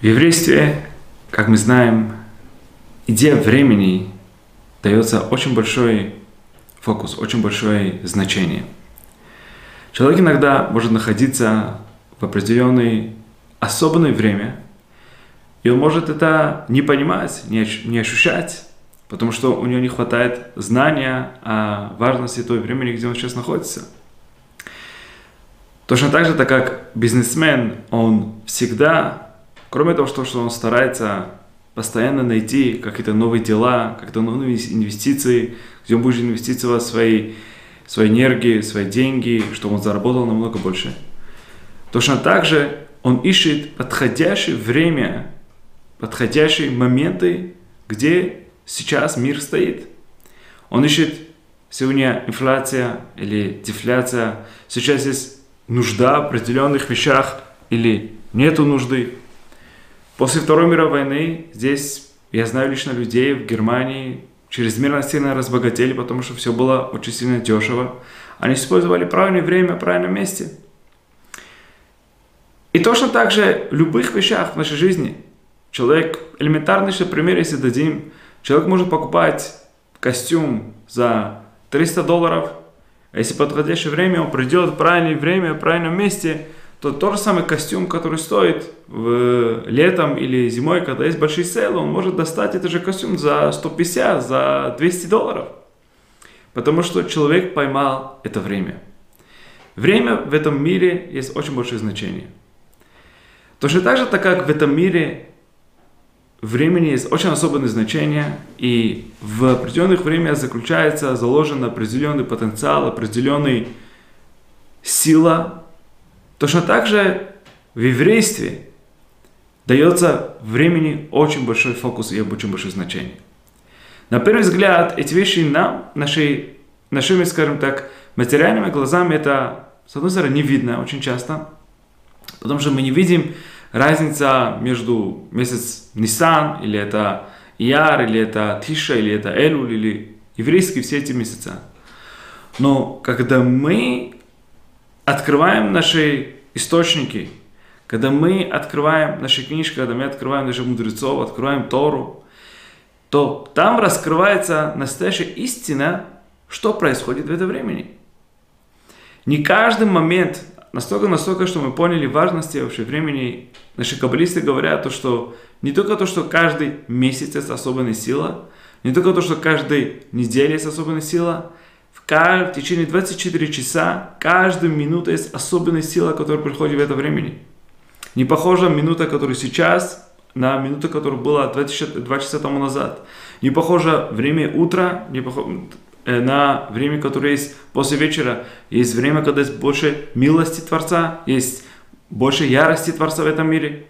В еврействе, как мы знаем, идея времени дается очень большой фокус, очень большое значение. Человек иногда может находиться в определенное особенное время, и он может это не понимать, не ощущать, потому что у него не хватает знания о важности той времени, где он сейчас находится. Точно так же, так как бизнесмен, он всегда Кроме того, что, что он старается постоянно найти какие-то новые дела, какие-то новые инвестиции, где он будет инвестировать свои, свои энергии, свои деньги, чтобы он заработал намного больше. Точно так же он ищет подходящее время, подходящие моменты, где сейчас мир стоит. Он ищет сегодня инфляция или дефляция, сейчас есть нужда в определенных вещах или нету нужды. После Второй мировой войны здесь, я знаю лично людей в Германии, чрезмерно сильно разбогатели, потому что все было очень сильно дешево. Они использовали правильное время правильном месте. И точно так же в любых вещах в нашей жизни. Человек, элементарный пример, если дадим, человек может покупать костюм за 300 долларов, а если подходящее время он придет в правильное время, в правильном месте – то тот же самый костюм, который стоит в летом или зимой, когда есть большие сейлы, он может достать этот же костюм за 150, за 200 долларов. Потому что человек поймал это время. Время в этом мире есть очень большое значение. Точно так же, так как в этом мире времени есть очень особенное значение, и в определенных время заключается заложен определенный потенциал, определенный сила Точно так же в еврействе дается времени очень большой фокус и очень большое значение. На первый взгляд, эти вещи нам, нашей, нашими, скажем так, материальными глазами, это, с одной стороны, не видно очень часто, потому что мы не видим разница между месяц Нисан, или это Ияр, или это Тиша, или это Элуль, или еврейские все эти месяца. Но когда мы открываем наши источники, когда мы открываем наши книжки, когда мы открываем наших мудрецов, открываем Тору, то там раскрывается настоящая истина, что происходит в это времени. Не каждый момент, настолько, настолько, что мы поняли важности вообще времени, наши каббалисты говорят, то, что не только то, что каждый месяц есть особенная сила, не только то, что каждой неделе есть особенная сила, в течение 24 часа, каждую минуту есть особенная сила, которая приходит в это времени. Не похожа минута, которая сейчас, на минуту, которая была 20, 2 часа тому назад. Не похоже время утра не похоже, э, на время, которое есть после вечера. Есть время, когда есть больше милости Творца, есть больше ярости Творца в этом мире.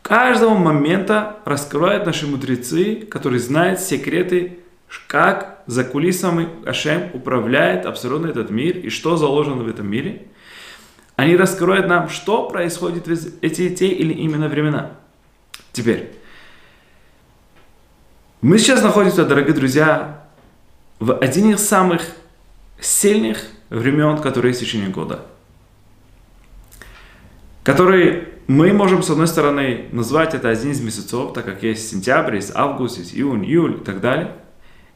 Каждого момента раскрывают наши мудрецы, которые знают секреты как за кулисами Ашем управляет абсолютно этот мир и что заложено в этом мире. Они раскроют нам, что происходит в эти те или именно времена. Теперь, мы сейчас находимся, дорогие друзья, в один из самых сильных времен, которые есть в течение года. Который мы можем, с одной стороны, назвать это один из месяцев, так как есть сентябрь, есть август, есть июнь, июль и так далее –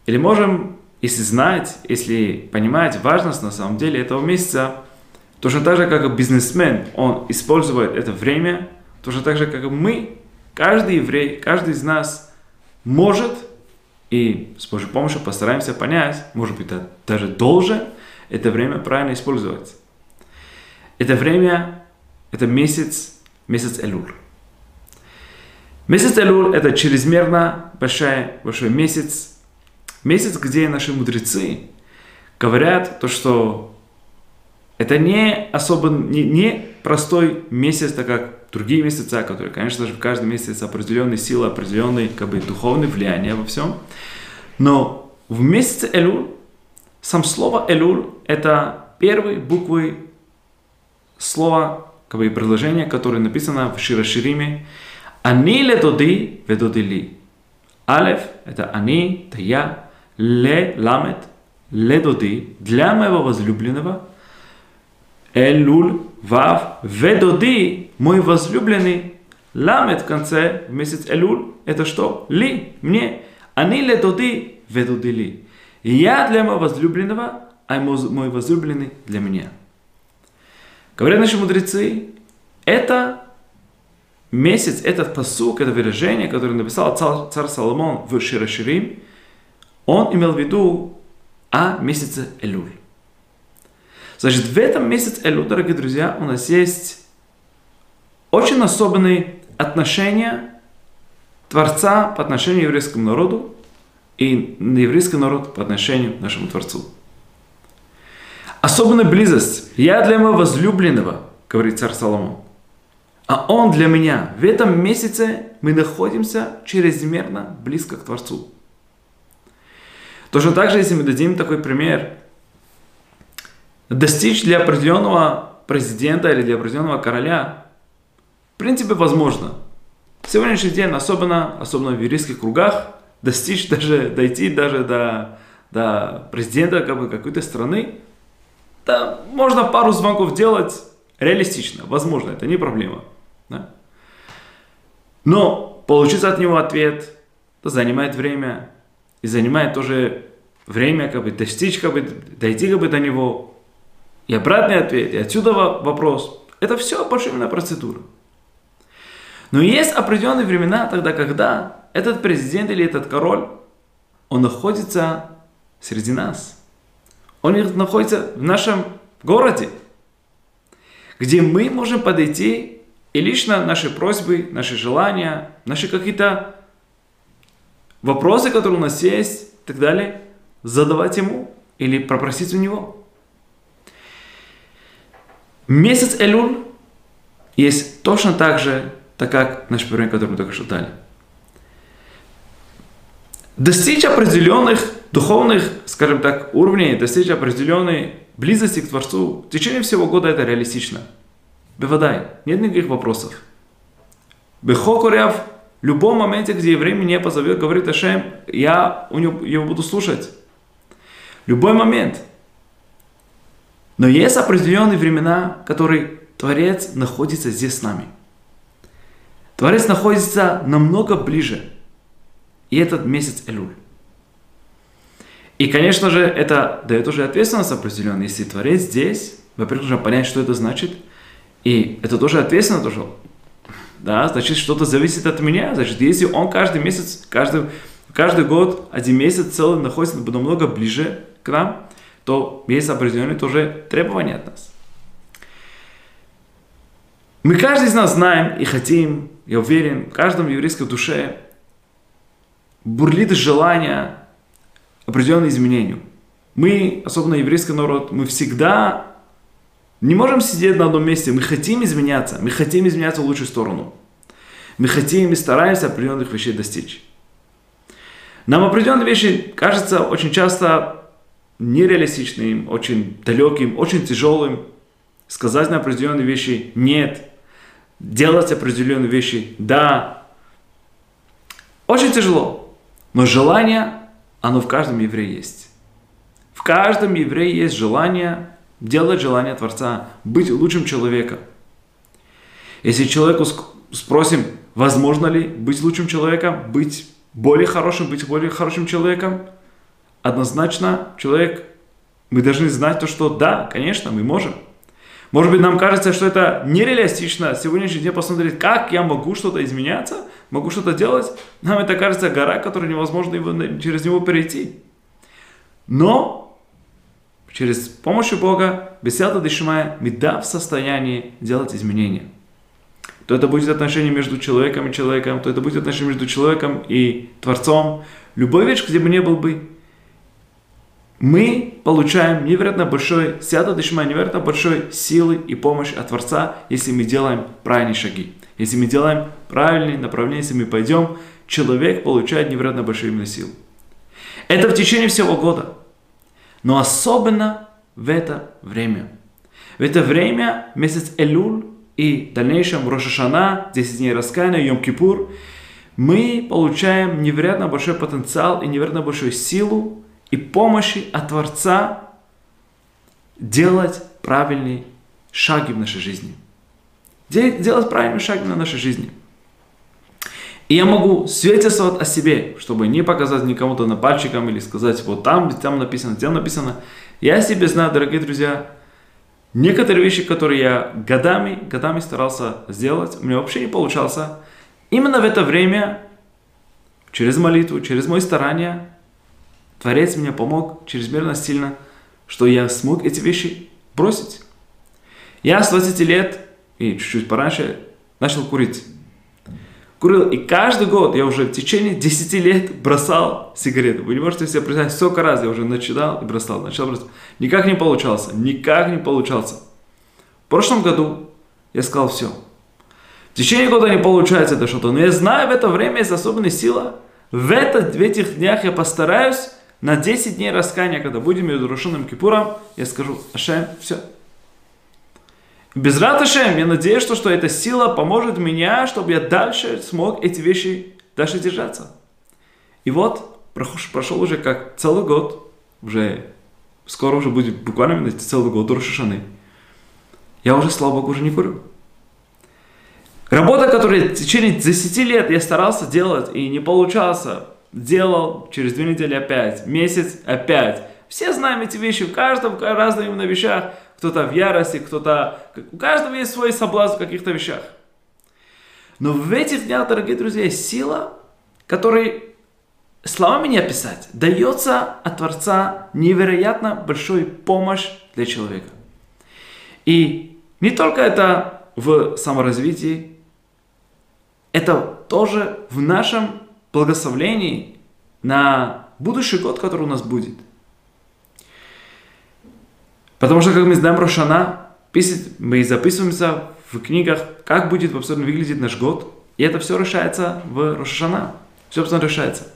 или можем, если знать, если понимать важность на самом деле этого месяца, точно так же, как бизнесмен, он использует это время, точно так же, как мы, каждый еврей, каждый из нас может, и с Божьей помощью постараемся понять, может быть, даже должен это время правильно использовать. Это время, это месяц, месяц Элуль. Месяц Элуль – это чрезмерно большой, большой месяц, Месяц, где наши мудрецы говорят то, что это не особо, не, не простой месяц, так как другие месяца, которые, конечно же, в каждом месяце определенные силы, определенные как бы, духовные влияния во всем. Но в месяце Элуль, сам слово Элуль – это первые буквы слова, как бы предложения, которое написано в Широшириме. Они ледоди ведодили. Алеф – это они, это я, ле ламет, ле доди, для моего возлюбленного, элюль, вав, ведоди, мой возлюбленный, Ламет в конце, в месяц Элюль, это что? Ли, мне. Они ле дуды, ведуды ли. Я для моего возлюбленного, а мой возлюбленный для меня. Говорят наши мудрецы, это месяц, этот посук, это выражение, которое написал царь, царь Соломон в Широширим, он имел в виду о месяце Элюль. Значит, в этом месяце Элюль, дорогие друзья, у нас есть очень особенные отношения Творца по отношению к еврейскому народу и еврейский народ по отношению к нашему Творцу. Особенная близость. Я для моего возлюбленного, говорит царь Соломон. А он для меня. В этом месяце мы находимся чрезмерно близко к Творцу. Точно так же, если мы дадим такой пример, достичь для определенного президента или для определенного короля, в принципе, возможно. В сегодняшний день, особенно, особенно в юридических кругах, достичь даже, дойти даже до, до президента как бы, какой-то страны, да, можно пару звонков делать реалистично, возможно, это не проблема. Да? Но получить от него ответ это занимает время, и занимает тоже время, как бы достичь, как бы дойти как бы до него, и обратный ответ, и отсюда вопрос. Это все большая процедура. Но есть определенные времена тогда, когда этот президент или этот король, он находится среди нас. Он находится в нашем городе, где мы можем подойти и лично наши просьбы, наши желания, наши какие-то вопросы, которые у нас есть и так далее, задавать ему или попросить у него. Месяц Элюль есть точно так же, так как наш пример, который мы только что дали. Достичь определенных духовных, скажем так, уровней, достичь определенной близости к Творцу в течение всего года это реалистично. Бевадай, нет никаких вопросов. Бехокуряв, в любом моменте, где еврей меня позовет, говорит Ашем, я у него, его буду слушать. Любой момент. Но есть определенные времена, которые Творец находится здесь с нами. Творец находится намного ближе. И этот месяц Элюль. И, конечно же, это дает уже ответственность определенную. Если Творец здесь, во-первых, нужно понять, что это значит. И это тоже ответственно тоже. Да, значит, что-то зависит от меня. Значит, если он каждый месяц, каждый, каждый год, один месяц целый находится намного ближе к нам, то есть определенные тоже требования от нас. Мы каждый из нас знаем и хотим, я уверен, в каждом еврейской душе бурлит желание определенным изменению. Мы, особенно еврейский народ, мы всегда не можем сидеть на одном месте. Мы хотим изменяться. Мы хотим изменяться в лучшую сторону. Мы хотим и стараемся определенных вещей достичь. Нам определенные вещи кажутся очень часто нереалистичным, очень далеким, очень тяжелым. Сказать на определенные вещи «нет», делать определенные вещи «да». Очень тяжело. Но желание оно в каждом еврее есть. В каждом еврее есть желание делать желание Творца, быть лучшим человеком. Если человеку спросим, возможно ли быть лучшим человеком, быть более хорошим, быть более хорошим человеком, однозначно человек, мы должны знать то, что да, конечно, мы можем. Может быть, нам кажется, что это нереалистично сегодняшний день посмотреть, как я могу что-то изменяться, могу что-то делать. Нам это кажется гора, которую невозможно его, через него перейти. Но через помощь Бога, беседа Дешимая, мы да в состоянии делать изменения. То это будет отношение между человеком и человеком, то это будет отношение между человеком и Творцом. Любой вещь, где бы не был бы, мы получаем невероятно большой, сята дышма, невероятно большой силы и помощь от Творца, если мы делаем правильные шаги. Если мы делаем правильные направления, если мы пойдем, человек получает невероятно большую именно силу. Это в течение всего года. Но особенно в это время. В это время, месяц Элюль и в дальнейшем Рошашана, 10 дней раскаяния, Йом-Кипур, мы получаем невероятно большой потенциал и невероятно большую силу и помощи от Творца делать правильные шаги в нашей жизни. Делать правильные шаги на нашей жизни. И я могу свидетельствовать о себе, чтобы не показать никому-то на пальчиком или сказать, вот там, там написано, там написано. Я себе знаю, дорогие друзья, некоторые вещи, которые я годами, годами старался сделать, у меня вообще не получался. Именно в это время, через молитву, через мои старания, Творец мне помог чрезмерно сильно, что я смог эти вещи бросить. Я с 20 лет и чуть-чуть пораньше начал курить курил. И каждый год я уже в течение 10 лет бросал сигареты. Вы не можете себе представить, сколько раз я уже начинал и бросал, начал бросать. Никак не получался, никак не получался. В прошлом году я сказал все. В течение года не получается это что-то, но я знаю, в это время есть особенная сила. В, это, в этих днях я постараюсь на 10 дней раскаяния, когда будем между Рушином Кипуром, я скажу, Ашем, все, без Раташем, я надеюсь, что, что эта сила поможет мне, чтобы я дальше смог эти вещи дальше держаться. И вот, прошел уже как целый год, уже скоро уже будет буквально целый год до Рошишаны. Я уже, слава Богу, уже не курю. Работа, которую в течение 10 лет я старался делать и не получался, делал через две недели опять, месяц опять. Все знаем эти вещи, в каждом, разных именно вещах кто-то в ярости, кто-то... У каждого есть свой соблазн в каких-то вещах. Но в этих днях, дорогие друзья, есть сила, которой словами не описать, дается от Творца невероятно большой помощь для человека. И не только это в саморазвитии, это тоже в нашем благословлении на будущий год, который у нас будет – Потому что, как мы знаем, Рошана, мы записываемся в книгах, как будет абсолютно выглядеть наш год. И это все решается в Рошана. Все абсолютно решается.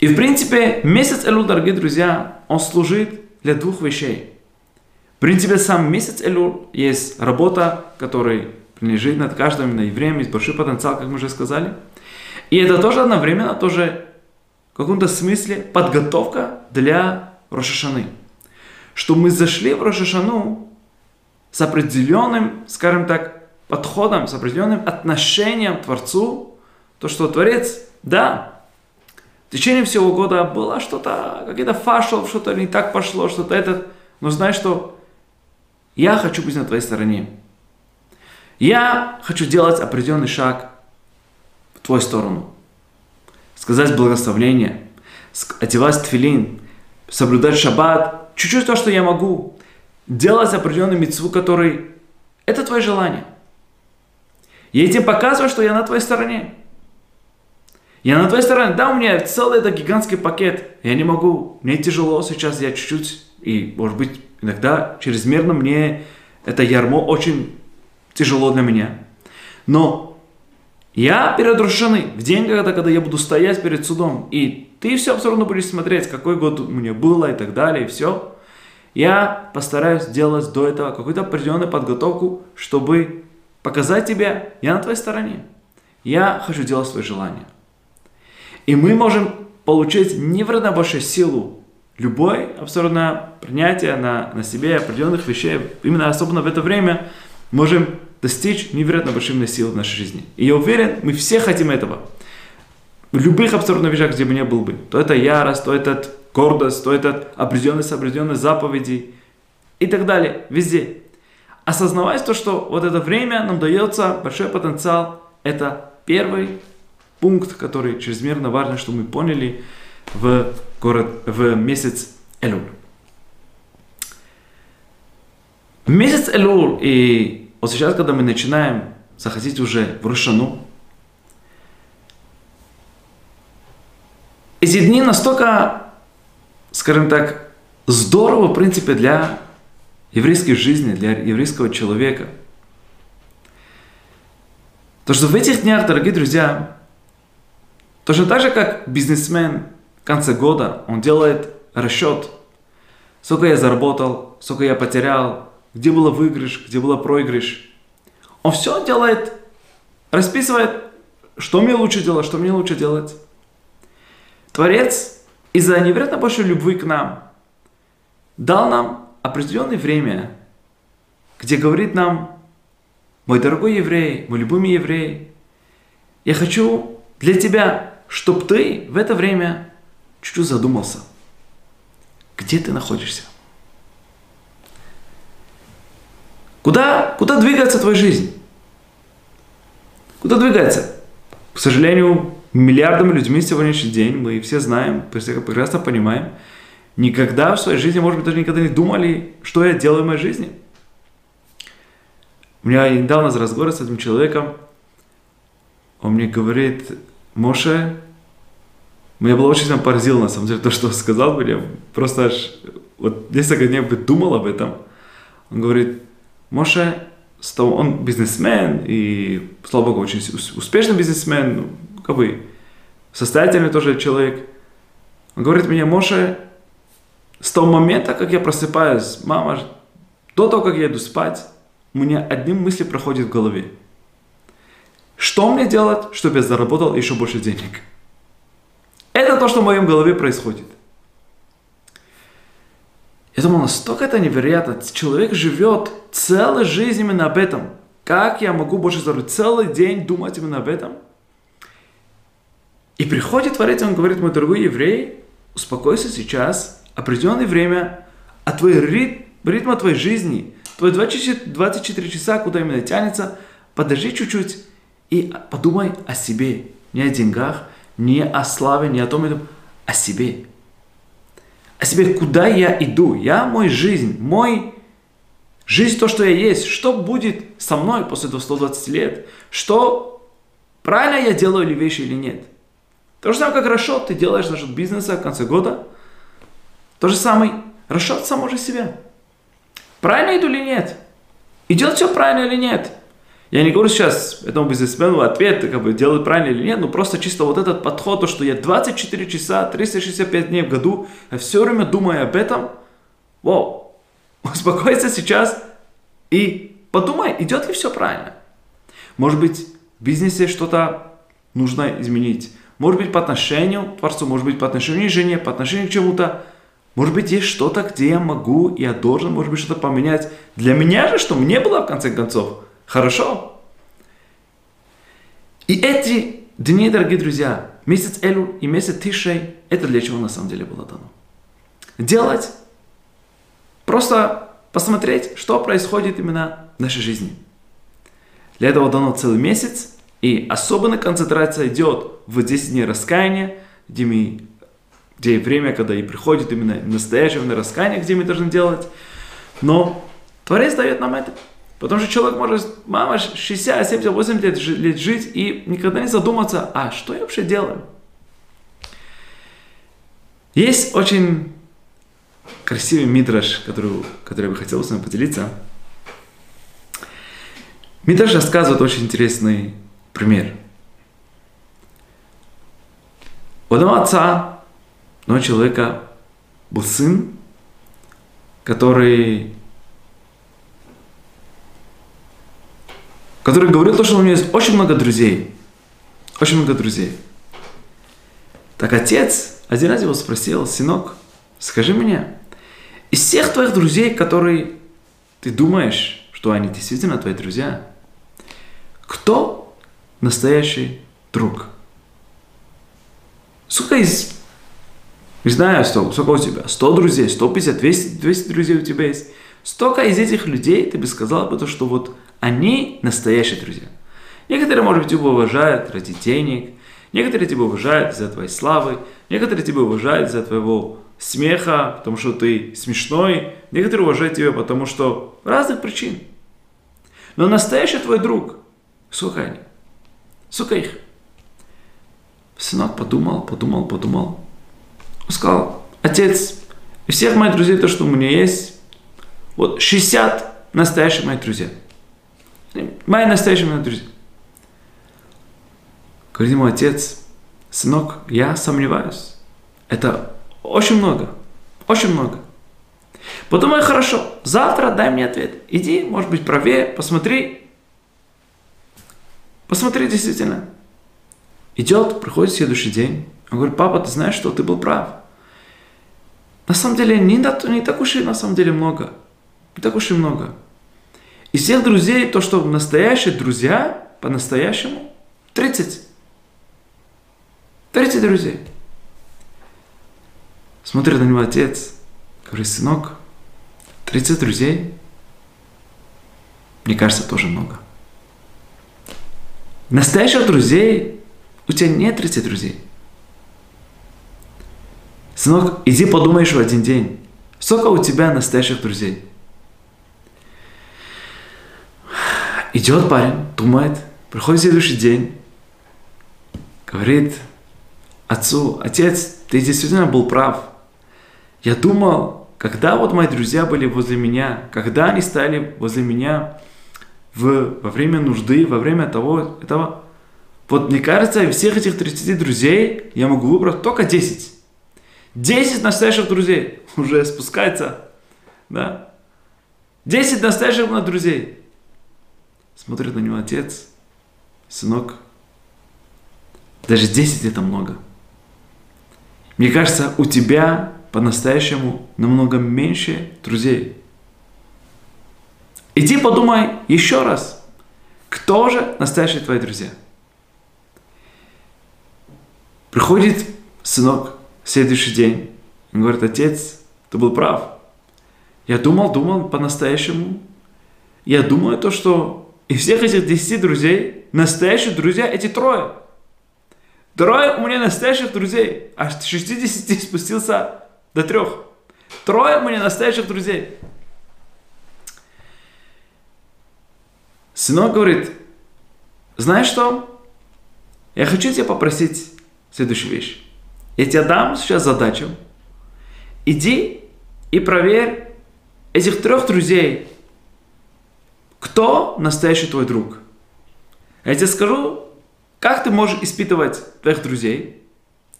И в принципе, месяц Элул, дорогие друзья, он служит для двух вещей. В принципе, сам месяц Элул есть работа, которая принадлежит над каждым на евреем, есть большой потенциал, как мы уже сказали. И это тоже одновременно, тоже в каком-то смысле подготовка для Рошашаны что мы зашли в Рошашану с определенным, скажем так, подходом, с определенным отношением к Творцу, то, что Творец, да, в течение всего года было что-то, какие-то фашел, что-то не так пошло, что-то это, но знай, что я хочу быть на твоей стороне. Я хочу делать определенный шаг в твою сторону. Сказать благословление, одевать тфилин, соблюдать шаббат, чуть-чуть то, что я могу, делать определенную мецву, который это твое желание. Я этим показываю, что я на твоей стороне. Я на твоей стороне. Да, у меня целый этот гигантский пакет. Я не могу. Мне тяжело сейчас. Я чуть-чуть. И, может быть, иногда чрезмерно мне это ярмо очень тяжело для меня. Но я перед Рошаной, в день, когда, когда я буду стоять перед судом, и ты все равно будешь смотреть, какой год у меня было и так далее, и все. Я постараюсь сделать до этого какую-то определенную подготовку, чтобы показать тебе, я на твоей стороне. Я хочу делать свои желания. И мы можем получить невероятно большую силу любое абсурдное принятие на, на себе определенных вещей, именно особенно в это время, можем достичь невероятно большой силы в нашей жизни. И я уверен, мы все хотим этого в любых абсурдных вещах, где бы не был бы, то это ярость, то это гордость, то это определенность, определенность заповедей и так далее, везде. Осознавать то, что вот это время нам дается большой потенциал, это первый пункт, который чрезмерно важно, что мы поняли в, город, в месяц Элул. Месяц Элул, и вот сейчас, когда мы начинаем заходить уже в Рушану, эти дни настолько, скажем так, здорово, в принципе, для еврейской жизни, для еврейского человека. То, что в этих днях, дорогие друзья, точно так же, как бизнесмен в конце года, он делает расчет, сколько я заработал, сколько я потерял, где было выигрыш, где было проигрыш. Он все делает, расписывает, что мне лучше делать, что мне лучше делать. Творец из-за невероятно большой любви к нам дал нам определенное время, где говорит нам, мой дорогой еврей, мой любимый еврей, я хочу для тебя, чтобы ты в это время чуть-чуть задумался. Где ты находишься? Куда, куда двигается твоя жизнь? Куда двигается? К сожалению, миллиардами людьми сегодняшний день, мы все знаем, прекрасно понимаем, никогда в своей жизни, может быть, даже никогда не думали, что я делаю в моей жизни. У меня недавно разговор с этим человеком, он мне говорит, Моше, меня было очень сильно поразило, на самом деле, то, что он сказал мне. Просто аж вот несколько дней бы думал об этом. Он говорит, Моше, он бизнесмен, и, слава богу, очень успешный бизнесмен, ну, как бы состоятельный тоже человек. Он говорит мне, Моше, с того момента, как я просыпаюсь, мама, до того, как я иду спать, у меня одним мысли проходит в голове. Что мне делать, чтобы я заработал еще больше денег? Это то, что в моем голове происходит. Я думал, настолько это невероятно. Человек живет целую жизнь именно об этом. Как я могу больше заработать? Целый день думать именно об этом. И приходит Творец, он говорит, мой дорогой еврей, успокойся сейчас, определенное время, а твой ритм, ритм твоей жизни, твои 24, 24 часа, куда именно тянется, подожди чуть-чуть и подумай о себе, не о деньгах, не о славе, не о том, о себе. О себе, куда я иду. Я, мой жизнь, мой жизнь, то, что я есть. Что будет со мной после 120 лет? Что правильно я делаю ли вещи или нет? То же самое, как расчет ты делаешь насчет бизнеса в конце года. То же самое расчет самого же себя. Правильно иду или нет? Идет все правильно или нет? Я не говорю сейчас этому бизнесмену ответ, как бы делать правильно или нет, но просто чисто вот этот подход, то, что я 24 часа, 365 дней в году, я все время думаю об этом, вау, успокойся сейчас и подумай, идет ли все правильно. Может быть, в бизнесе что-то нужно изменить. Может быть, по отношению к Творцу, может быть, по отношению к жене, по отношению к чему-то. Может быть, есть что-то, где я могу, я должен, может быть, что-то поменять. Для меня же, что мне было, в конце концов, хорошо. И эти дни, дорогие друзья, месяц Элю и месяц Тишей, это для чего на самом деле было дано? Делать, просто посмотреть, что происходит именно в нашей жизни. Для этого дано целый месяц, и особенная концентрация идет в 10 дней раскаяния, где, мы, где время, когда и приходит именно настоящее раскаяние, где мы должны делать. Но Творец дает нам это. Потому что человек может, мама, 60, 70, 80 лет, жить и никогда не задуматься, а что я вообще делаю? Есть очень красивый мидраш, который, который я бы хотел с вами поделиться. Мидраш рассказывает очень интересный пример. У одного отца, одного человека был сын, который, который говорил то, что у него есть очень много друзей. Очень много друзей. Так отец один раз его спросил, сынок, скажи мне, из всех твоих друзей, которые ты думаешь, что они действительно твои друзья, кто настоящий друг? Сколько из... Не знаю, сколько, сколько у тебя? 100 друзей, 150, 200, 200 друзей у тебя есть. Столько из этих людей ты бы сказал бы то, что вот они настоящие друзья. Некоторые, может быть, тебя уважают ради денег, некоторые тебя уважают из-за твоей славы, некоторые тебя уважают из-за твоего смеха, потому что ты смешной, некоторые уважают тебя потому что разных причин. Но настоящий твой друг, сколько они? Сколько их? Сынок подумал, подумал, подумал. Он сказал, отец, всех моих друзей, то, что у меня есть, вот 60 настоящих моих друзей. Мои настоящие мои друзья. Говорит ему отец, сынок, я сомневаюсь. Это очень много. Очень много. Подумай хорошо, завтра дай мне ответ. Иди, может быть, правее, посмотри. Посмотри действительно. Идет, приходит следующий день. Он говорит, папа, ты знаешь что, ты был прав. На самом деле, не, не так уж и на самом деле много. Не так уж и много. Из всех друзей, то, что настоящие друзья, по-настоящему, 30. 30 друзей. Смотрит на него отец, говорит, сынок, 30 друзей, мне кажется, тоже много. Настоящих друзей у тебя нет 30 друзей. Сынок, иди подумаешь в один день, сколько у тебя настоящих друзей. Идет парень, думает, приходит следующий день, говорит отцу, отец, ты действительно был прав. Я думал, когда вот мои друзья были возле меня, когда они стали возле меня в, во время нужды, во время того, этого, вот мне кажется, из всех этих 30 друзей я могу выбрать только 10. 10 настоящих друзей уже спускается, да? 10 настоящих на друзей. Смотрит на него отец, сынок, даже 10 это много. Мне кажется, у тебя по-настоящему намного меньше друзей. Иди подумай еще раз, кто же настоящие твои друзья. Приходит сынок в следующий день. Он говорит, отец, ты был прав. Я думал, думал по-настоящему. Я думаю то, что из всех этих десяти друзей, настоящие друзья эти трое. Трое у меня настоящих друзей. С 60 спустился до трех. Трое у меня настоящих друзей. Сынок говорит, знаешь что? Я хочу тебя попросить следующую вещь. Я тебе дам сейчас задачу. Иди и проверь этих трех друзей, кто настоящий твой друг. Я тебе скажу, как ты можешь испытывать твоих друзей.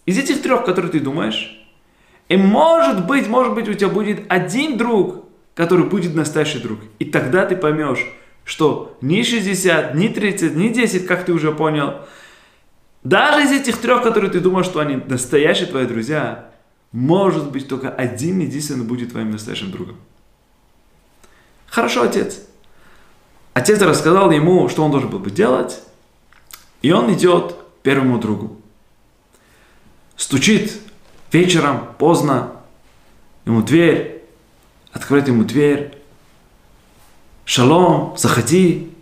Из этих трех, которые ты думаешь, и может быть, может быть, у тебя будет один друг, который будет настоящий друг. И тогда ты поймешь, что ни 60, ни 30, ни 10, как ты уже понял, даже из этих трех, которые ты думаешь, что они настоящие твои друзья, может быть, только один единственный будет твоим настоящим другом. Хорошо, отец. Отец рассказал ему, что он должен был бы делать, и он идет к первому другу. Стучит вечером, поздно, ему дверь, открыть ему дверь. Шалом, заходи.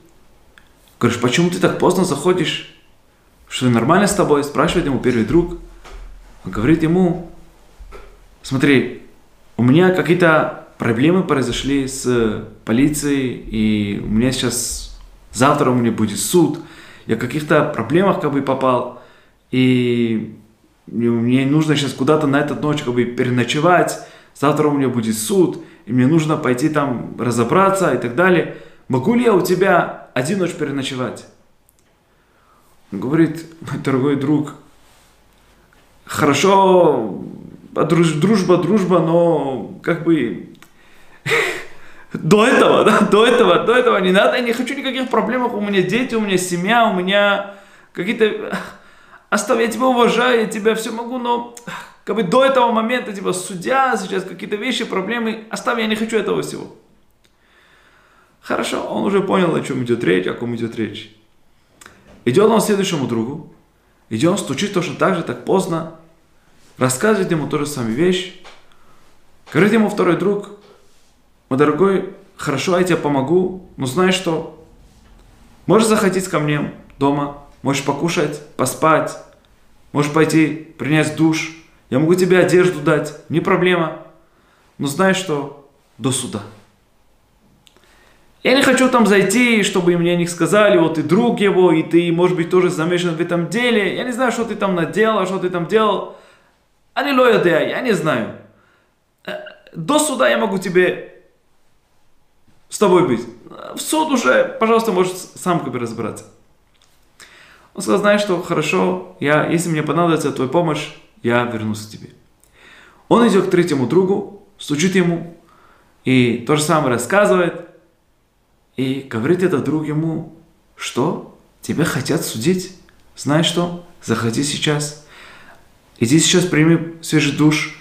Говоришь, почему ты так поздно заходишь? Что нормально с тобой? Спрашивает ему первый друг. Он говорит ему, смотри, у меня какие-то проблемы произошли с полицией, и у меня сейчас, завтра у меня будет суд, я в каких-то проблемах как бы попал, и мне нужно сейчас куда-то на этот ночь как бы переночевать, завтра у меня будет суд, и мне нужно пойти там разобраться и так далее. Могу ли я у тебя один ночь переночевать? Он говорит, мой дорогой друг, хорошо, дружба, дружба, но как бы до этого, да, до этого, до этого не надо, я не хочу никаких проблем, у меня дети, у меня семья, у меня какие-то оставь, я тебя уважаю, я тебя все могу, но как бы до этого момента, типа, судья, сейчас какие-то вещи, проблемы, оставь, я не хочу этого всего. Хорошо, он уже понял, о чем идет речь, о ком идет речь. Идет он к следующему другу, идет он стучит точно так же, так поздно, рассказывает ему ту же самую вещь, говорит ему второй друг, мой дорогой, хорошо, я тебе помогу, но знаешь что, можешь заходить ко мне дома, можешь покушать, поспать, можешь пойти принять душ, я могу тебе одежду дать, не проблема. Но знаешь что? До суда. Я не хочу там зайти, чтобы мне не сказали, вот ты друг его, и ты, может быть, тоже замешан в этом деле. Я не знаю, что ты там наделал, что ты там делал. Аллилуйя, я не знаю. Э, до суда я могу тебе с тобой быть. В суд уже, пожалуйста, можешь сам как бы разбираться. Он сказал, знаешь что, хорошо, я, если мне понадобится твоя помощь, я вернусь к тебе. Он идет к третьему другу, стучит ему, и то же самое рассказывает, и говорит этот друг ему, что тебя хотят судить. Знаешь что, заходи сейчас, иди сейчас прими свежий душ,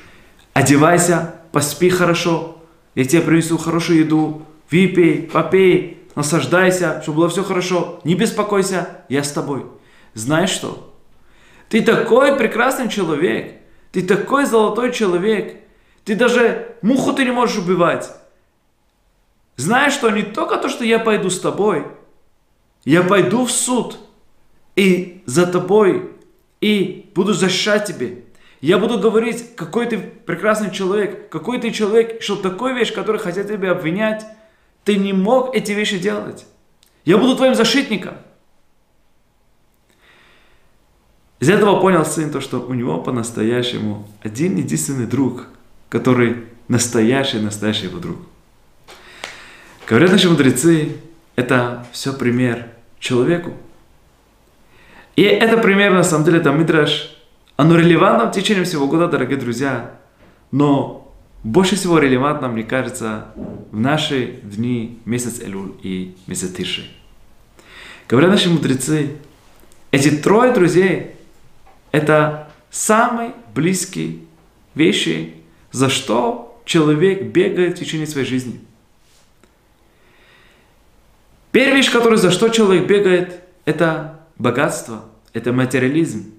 одевайся, поспи хорошо, я тебе принесу хорошую еду, выпей, попей, наслаждайся, чтобы было все хорошо, не беспокойся, я с тобой. Знаешь что? Ты такой прекрасный человек. Ты такой золотой человек. Ты даже муху ты не можешь убивать. Знаешь, что не только то, что я пойду с тобой, я пойду в суд и за тобой, и буду защищать тебе. Я буду говорить, какой ты прекрасный человек, какой ты человек, что такой вещь, которую хотят тебя обвинять, ты не мог эти вещи делать. Я буду твоим защитником. Из этого понял сын то, что у него по-настоящему один единственный друг, который настоящий, настоящий его друг. Говорят наши мудрецы, это все пример человеку. И это пример, на самом деле, это Мидраш, оно релевантно в течение всего года, дорогие друзья, но больше всего релевантно, мне кажется, в наши дни, месяц Элюль и месяц Тиши. Говорят наши мудрецы, эти трое друзей – это самые близкие вещи, за что человек бегает в течение своей жизни. Первая вещь, которую за что человек бегает, это богатство, это материализм,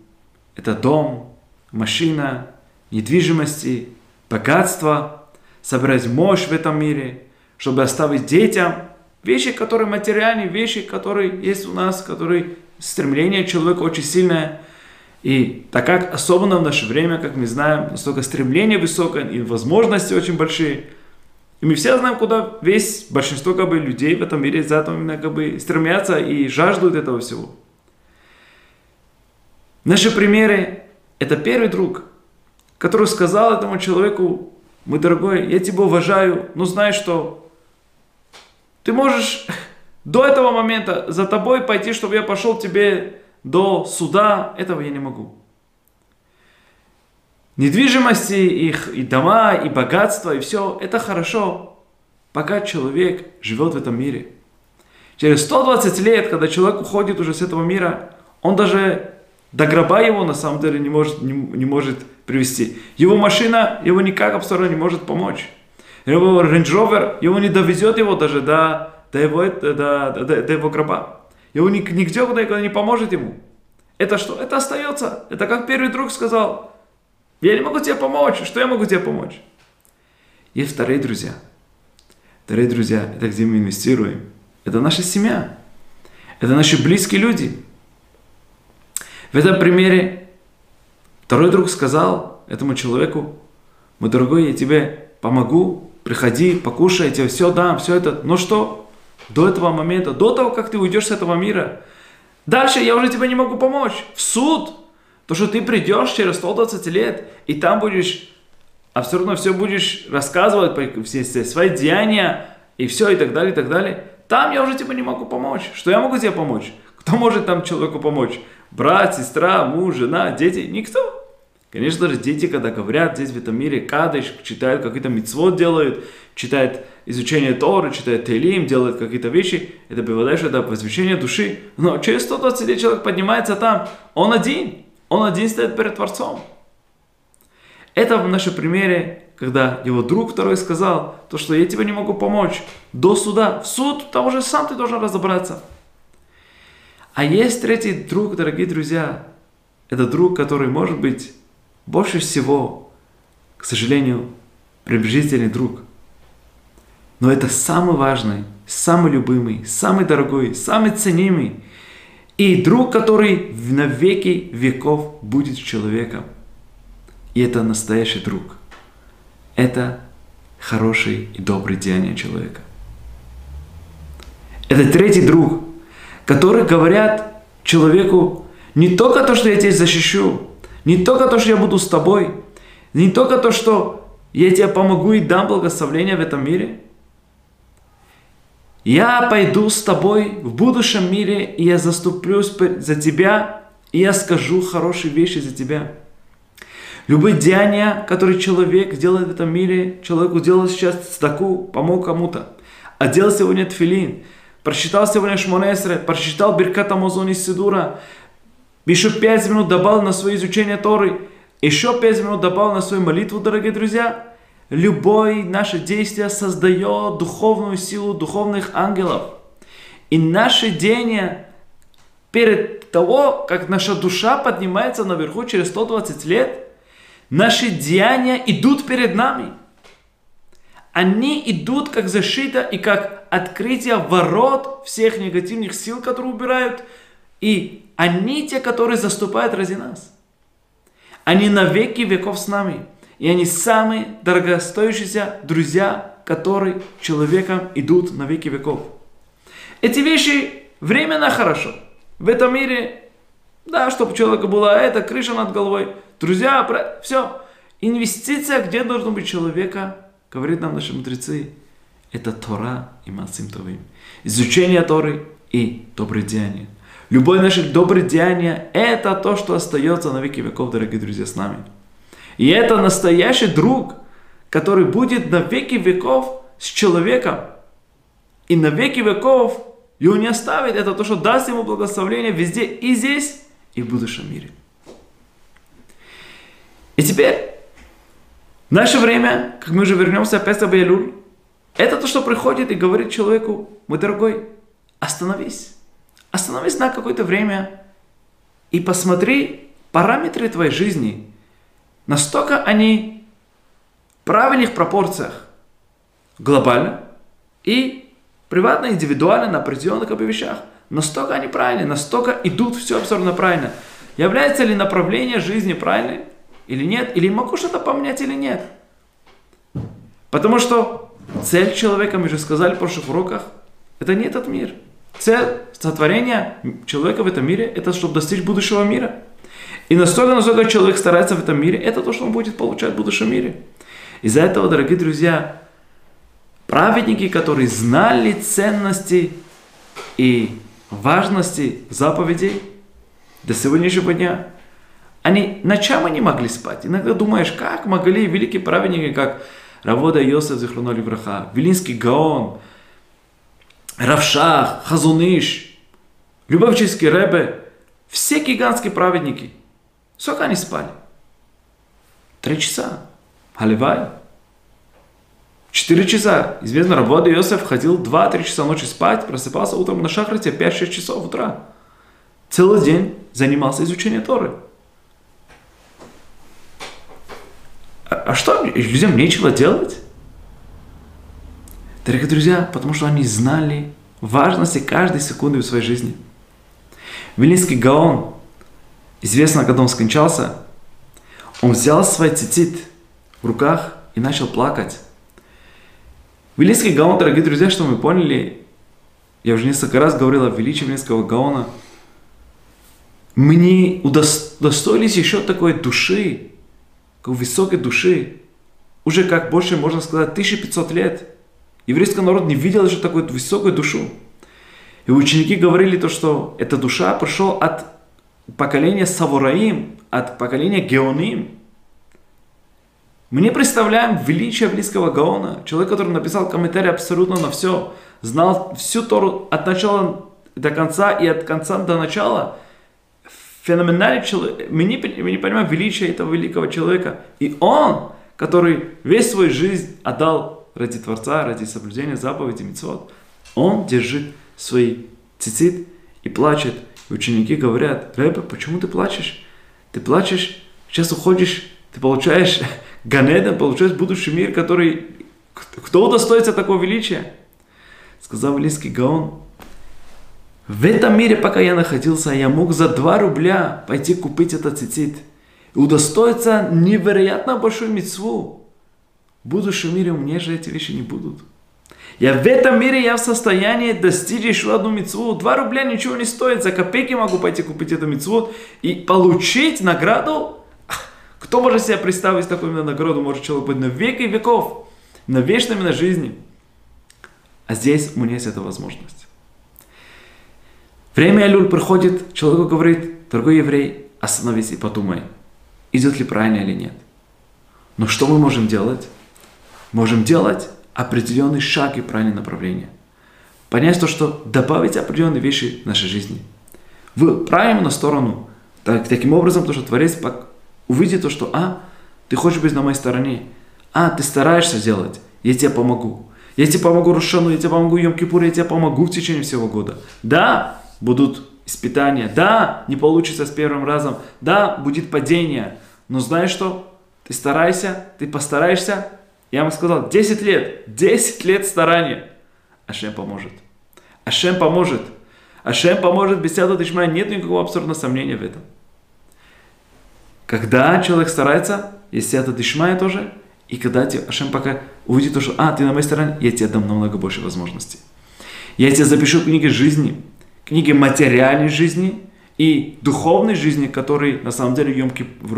это дом, машина, недвижимости, богатство, собрать мощь в этом мире, чтобы оставить детям вещи, которые материальные, вещи, которые есть у нас, которые стремление человека очень сильное. И так как, особенно в наше время, как мы знаем, настолько стремление высокое и возможности очень большие – и мы все знаем, куда весь большинство как бы, людей в этом мире за этим как бы, стремятся и жаждут этого всего. Наши примеры – это первый друг, который сказал этому человеку, мой дорогой, я тебя уважаю, но знай, что ты можешь до этого момента за тобой пойти, чтобы я пошел тебе до суда, этого я не могу недвижимости, их и дома, и богатство, и все, это хорошо, пока человек живет в этом мире. Через 120 лет, когда человек уходит уже с этого мира, он даже до гроба его на самом деле не может, не, не может привести. Его машина его никак абсолютно не может помочь. Его Range Rover его не довезет его даже до, до, его, до, до, до, до его гроба. Его нигде куда не поможет ему. Это что? Это остается. Это как первый друг сказал, я не могу тебе помочь. Что я могу тебе помочь? И вторые друзья. Вторые друзья, это где мы инвестируем. Это наша семья. Это наши близкие люди. В этом примере второй друг сказал этому человеку, мой дорогой, я тебе помогу, приходи, покушай, я тебе все дам, все это. Но что? До этого момента, до того, как ты уйдешь с этого мира, дальше я уже тебе не могу помочь. В суд, то, что ты придешь через 120 лет, и там будешь, а все равно все будешь рассказывать все, все свои деяния, и все, и так далее, и так далее. Там я уже тебе не могу помочь. Что я могу тебе помочь? Кто может там человеку помочь? Брат, сестра, муж, жена, дети? Никто. Конечно же, дети, когда говорят здесь в этом мире, кадыш, читают какие-то мицвод делают, читают изучение Торы, читают Телим, делают какие-то вещи, это бывает, что это возвещение души. Но через 120 лет человек поднимается там, он один. Он один стоит перед Творцом. Это в нашем примере, когда его друг второй сказал, то, что я тебе не могу помочь до суда. В суд, там уже сам ты должен разобраться. А есть третий друг, дорогие друзья. Это друг, который может быть больше всего, к сожалению, приближительный друг. Но это самый важный, самый любимый, самый дорогой, самый ценимый – и друг, который на веки веков будет человеком. И это настоящий друг. Это хороший и добрый деяние человека. Это третий друг, который говорят человеку не только то, что я тебя защищу, не только то, что я буду с тобой, не только то, что я тебе помогу и дам благословение в этом мире – я пойду с тобой в будущем мире, и я заступлюсь за тебя, и я скажу хорошие вещи за тебя. Любые деяния, которые человек делает в этом мире, человеку делал сейчас стаку, помог кому-то, одел сегодня тфилин, прочитал сегодня Шмонесре, прочитал Бирката Мозони Сидура, еще пять минут добавил на свое изучение Торы, еще пять минут добавил на свою молитву, дорогие друзья – Любое наше действие создает духовную силу духовных ангелов. И наше деяние перед того, как наша душа поднимается наверху через 120 лет, наши деяния идут перед нами. Они идут как защита и как открытие ворот всех негативных сил, которые убирают. И они те, которые заступают ради нас. Они на веки веков с нами. И они самые дорогостоящиеся друзья, которые человеком идут на веки веков. Эти вещи временно хорошо. В этом мире, да, чтобы у человека была эта крыша над головой, друзья, все. Инвестиция, где должен быть человека, говорит нам наши мудрецы, это Тора и Масим Товим. Изучение Торы и добрые деяния. Любое наше доброе деяние – это то, что остается на веки веков, дорогие друзья, с нами. И это настоящий друг, который будет на веки веков с человеком. И на веки веков его не оставит. Это то, что даст ему благословение везде и здесь, и в будущем мире. И теперь, в наше время, как мы уже вернемся опять в Элюль, это то, что приходит и говорит человеку, мой дорогой, остановись. Остановись на какое-то время и посмотри параметры твоей жизни. Настолько они в правильных пропорциях глобально и приватно, индивидуально на определенных вещах. Настолько они правильные, настолько идут все абсолютно правильно. Является ли направление жизни правильным или нет? Или могу что-то поменять или нет? Потому что цель человека, мы же сказали в прошлых уроках, это не этот мир. Цель сотворения человека в этом мире, это чтобы достичь будущего мира. И настолько, насколько человек старается в этом мире, это то, что он будет получать в будущем мире. Из-за этого, дорогие друзья, праведники, которые знали ценности и важности заповедей до сегодняшнего дня, они ночами не могли спать. Иногда думаешь, как могли великие праведники, как Равода Йосеф Зихроноли Враха, Вилинский Гаон, Равшах, Хазуныш, Любавческий Ребе, все гигантские праведники. Сколько они спали? Три часа. Халивай. Четыре часа. Известно, Равода Иосиф ходил 2-3 часа ночи спать, просыпался утром на шахрате 5-6 часов утра. Целый день занимался изучением Торы. А, что, людям нечего делать? Дорогие друзья, потому что они знали важности каждой секунды в своей жизни. Вилинский Гаон, известно, когда он скончался, он взял свой цицит в руках и начал плакать. Велийский Гаон, дорогие друзья, что мы поняли, я уже несколько раз говорил о величии Велийского Гаона, мы не удостоились еще такой души, высокой души, уже как больше, можно сказать, 1500 лет. Еврейский народ не видел еще такую высокую душу. И ученики говорили то, что эта душа пришла от поколения Савураим, от поколения Геоним. Мы не представляем величие близкого Гаона, человек, который написал комментарий абсолютно на все, знал всю Тору от начала до конца и от конца до начала. Феноменальный человек. Мы не, мы не понимаем величие этого великого человека. И он, который весь свою жизнь отдал ради Творца, ради соблюдения заповедей Митцвот, он держит свой цицит и плачет. И ученики говорят, Рэбе, почему ты плачешь? Ты плачешь, сейчас уходишь, ты получаешь Ганеден, получаешь будущий мир, который... Кто удостоится такого величия? Сказал Велинский Гаон, в этом мире, пока я находился, я мог за 2 рубля пойти купить этот цицит и удостоиться невероятно большой мецву. В будущем мире у меня же эти вещи не будут. Я в этом мире я в состоянии достичь еще одну мецву. 2 рубля ничего не стоит, за копейки могу пойти купить эту мецву и получить награду кто может себе представить такую награду? Может человек быть на веки веков, на вечном на жизни. А здесь у меня есть эта возможность. Время Алюль приходит, человеку говорит, дорогой еврей, остановись и подумай, идет ли правильно или нет. Но что мы можем делать? Можем делать определенный шаг и правильное направление. Понять то, что добавить определенные вещи в нашей жизни. В правильную сторону. Так, таким образом, то, что Творец увидит то, что, а, ты хочешь быть на моей стороне, а, ты стараешься делать, я тебе помогу. Я тебе помогу Рушану, я тебе помогу Йом Кипур, я тебе помогу в течение всего года. Да, будут испытания. Да, не получится с первым разом. Да, будет падение. Но знаешь что? Ты старайся, ты постараешься. Я вам сказал, 10 лет, 10 лет старания. Ашем поможет. Ашем поможет. Ашем поможет без сяда дышмая. Нет никакого абсурдного сомнения в этом. Когда человек старается, есть сяда дышмая тоже, и когда тебе Ашем пока увидит то, что «А, ты на моей стороне», я тебе дам намного больше возможностей. Я тебе запишу книги жизни, книги материальной жизни и духовной жизни, которые на самом деле емки в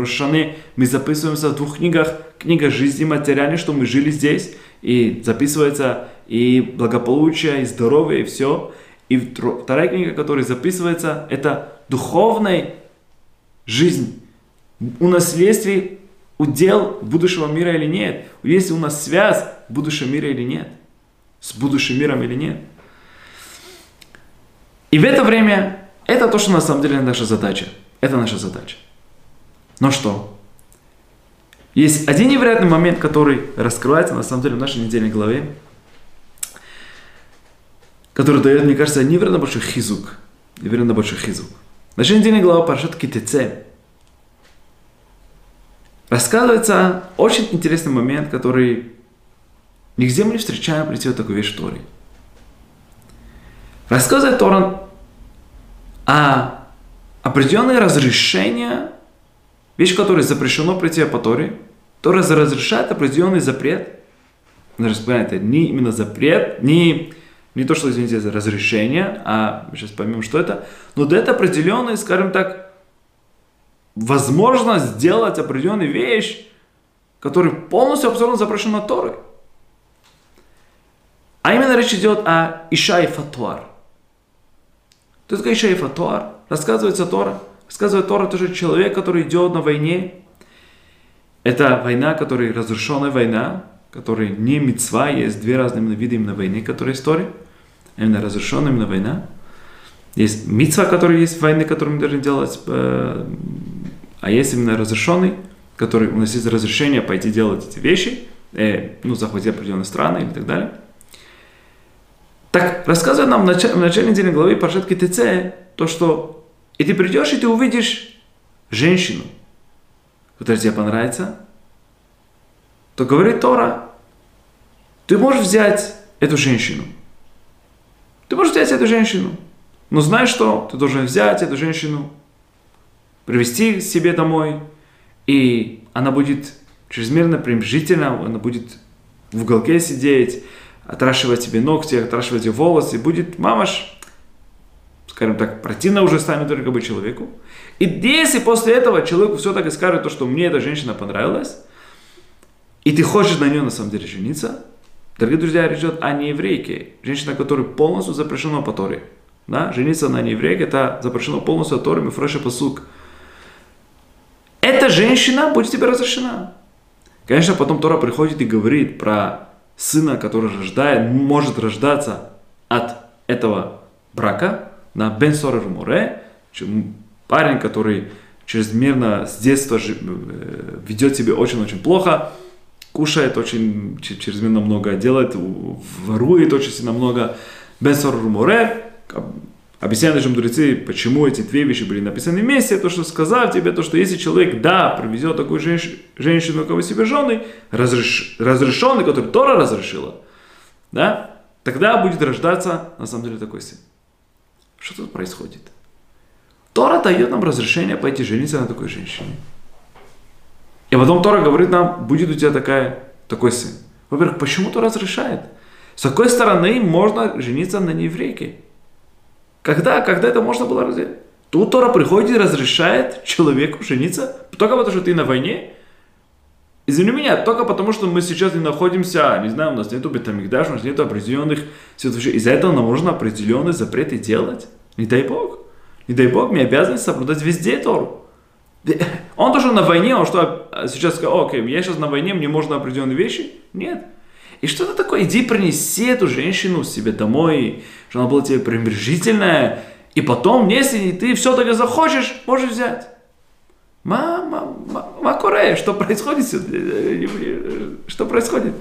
мы записываемся в двух книгах. Книга жизни материальной, что мы жили здесь, и записывается и благополучие, и здоровье, и все. И вторая книга, которая записывается, это духовная жизнь. У наследствия удел будущего мира или нет. Есть у нас связь будущего мира или нет. С будущим миром или нет. И в это время это то, что на самом деле наша задача. Это наша задача. Но что? Есть один невероятный момент, который раскрывается на самом деле в нашей недельной главе, который дает, мне кажется, невероятно большой хизук. Невероятно большой хизук. Наша недельная глава Парашат Китеце рассказывается очень интересный момент, который нигде мы не встречаем прийти вот такую вещь в Торе. Рассказывает Торан о определенные разрешения, вещь, которая запрещено прийти по Торе, Тора разрешает определенный запрет, это не именно запрет, не, не то, что, извините, за разрешение, а мы сейчас поймем, что это, но это определенный, скажем так, возможность сделать определенную вещь, которая полностью абсолютно запрещена Торой. А именно речь идет о Иша и Фатуар. Кто такой Ишай Фатуар? Рассказывается Тора. Рассказывает Тора тоже человек, который идет на войне. Это война, которая разрушенная война, которая не мецва, есть две разные виды именно войны, которые истории. Именно разрушенная именно война. Есть мецва, которая есть войны, которую мы должны делать, э, а есть именно разрешенный, который у нас есть разрешение пойти делать эти вещи, э, ну, захватить определенные страны и так далее. Так рассказывает нам в, нач... в начальной недельной главе Паршат ТЦ то, что и ты придешь, и ты увидишь женщину, которая тебе понравится, то говорит Тора, ты можешь взять эту женщину. Ты можешь взять эту женщину. Но знаешь что? Ты должен взять эту женщину, привести себе домой, и она будет чрезмерно пренебрежительна, она будет в уголке сидеть, отращивать себе ногти, отращивать себе волосы, будет мамаш, скажем так, противно уже станет только бы человеку. И если после этого человеку все-таки скажет то, что мне эта женщина понравилась, и ты хочешь на нее на самом деле жениться, дорогие друзья, речь идет о нееврейке, женщина, которая полностью запрещена по Торе. Да? Жениться на нееврейке, это запрещено полностью от Торы, Мифреша Пасук. Эта женщина будет тебе разрешена. Конечно, потом Тора приходит и говорит про сына, который рождает, может рождаться от этого брака, на Бен Сорер Море, парень, который чрезмерно с детства э, ведет себя очень-очень плохо, кушает очень чрезмерно много, делает, ворует очень сильно много. Бен Море, Объясняют даже мудрецы, почему эти две вещи были написаны вместе, то, что сказал тебе, то, что если человек, да, привезет такую женщ- женщину, кого себе жены, разреш- разрешенный, который Тора разрешила, да, тогда будет рождаться, на самом деле, такой сын. Что тут происходит? Тора дает нам разрешение пойти жениться на такой женщине. И потом Тора говорит нам, будет у тебя такая, такой сын. Во-первых, почему Тора разрешает? С какой стороны можно жениться на нееврейке? Когда, когда это можно было разделить? Тут Тора приходит и разрешает человеку жениться только потому, что ты на войне. Извини меня, только потому, что мы сейчас не находимся, не знаю, у нас нету бетамикдаш, у нас нету определенных ситуаций. Из-за этого нам нужно определенные запреты делать. Не дай Бог. Не дай Бог, мне обязаны соблюдать везде Тору. Он тоже на войне, он что, сейчас сказал, окей, я сейчас на войне, мне можно определенные вещи? Нет. И что это такое? Иди принеси эту женщину себе домой, что она была тебе пренебрежительная, и потом, если ты все-таки захочешь, можешь взять. Мама, Макуре, что происходит? Что происходит?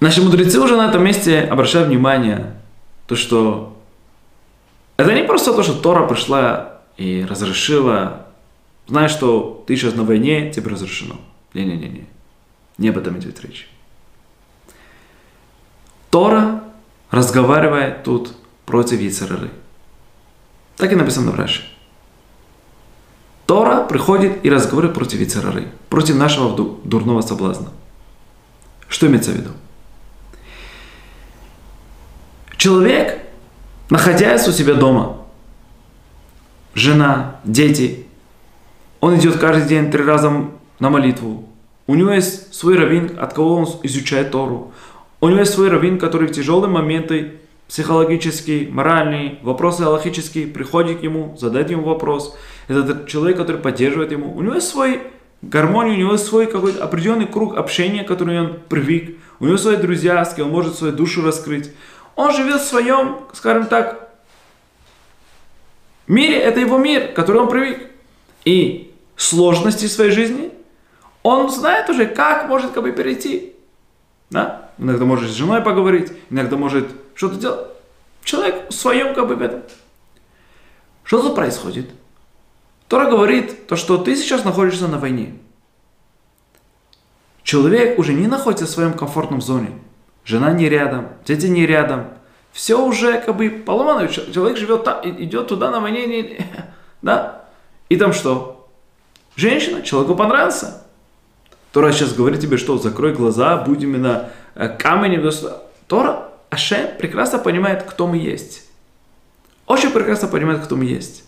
Наши мудрецы уже на этом месте обращают внимание, то что это не просто то, что Тора пришла и разрешила, знаешь, что ты сейчас на войне, тебе разрешено. Не-не-не-не. Не об этом идет речь. Тора разговаривает тут против Яцерары. Так и написано в Раши. Тора приходит и разговаривает против Яцерары, против нашего дурного соблазна. Что имеется в виду? Человек, находясь у себя дома, жена, дети, он идет каждый день три раза на молитву. У него есть свой раввин, от кого он изучает Тору. У него есть свой раввин, который в тяжелые моменты, психологические, моральные, вопросы аллахические, приходит к нему, задает ему вопрос. Это человек, который поддерживает ему. У него есть свой гармония, у него есть свой какой-то определенный круг общения, который он привык. У него свои друзья, с кем он может свою душу раскрыть. Он живет в своем, скажем так, мире, это его мир, который он привык. И сложности своей жизни, он знает уже, как может как бы перейти. Да? Иногда может с женой поговорить, иногда может что-то делать. Человек в своем как бы в этом. Что тут происходит? Тора говорит, то, что ты сейчас находишься на войне. Человек уже не находится в своем комфортном зоне. Жена не рядом, дети не рядом. Все уже как бы поломано. Человек живет там, идет туда на войне. Не, да? И там что? Женщина, человеку понравился. Тора сейчас говорит тебе, что закрой глаза, будь именно э, каменем. Тора, Ашем прекрасно понимает, кто мы есть. Очень прекрасно понимает, кто мы есть.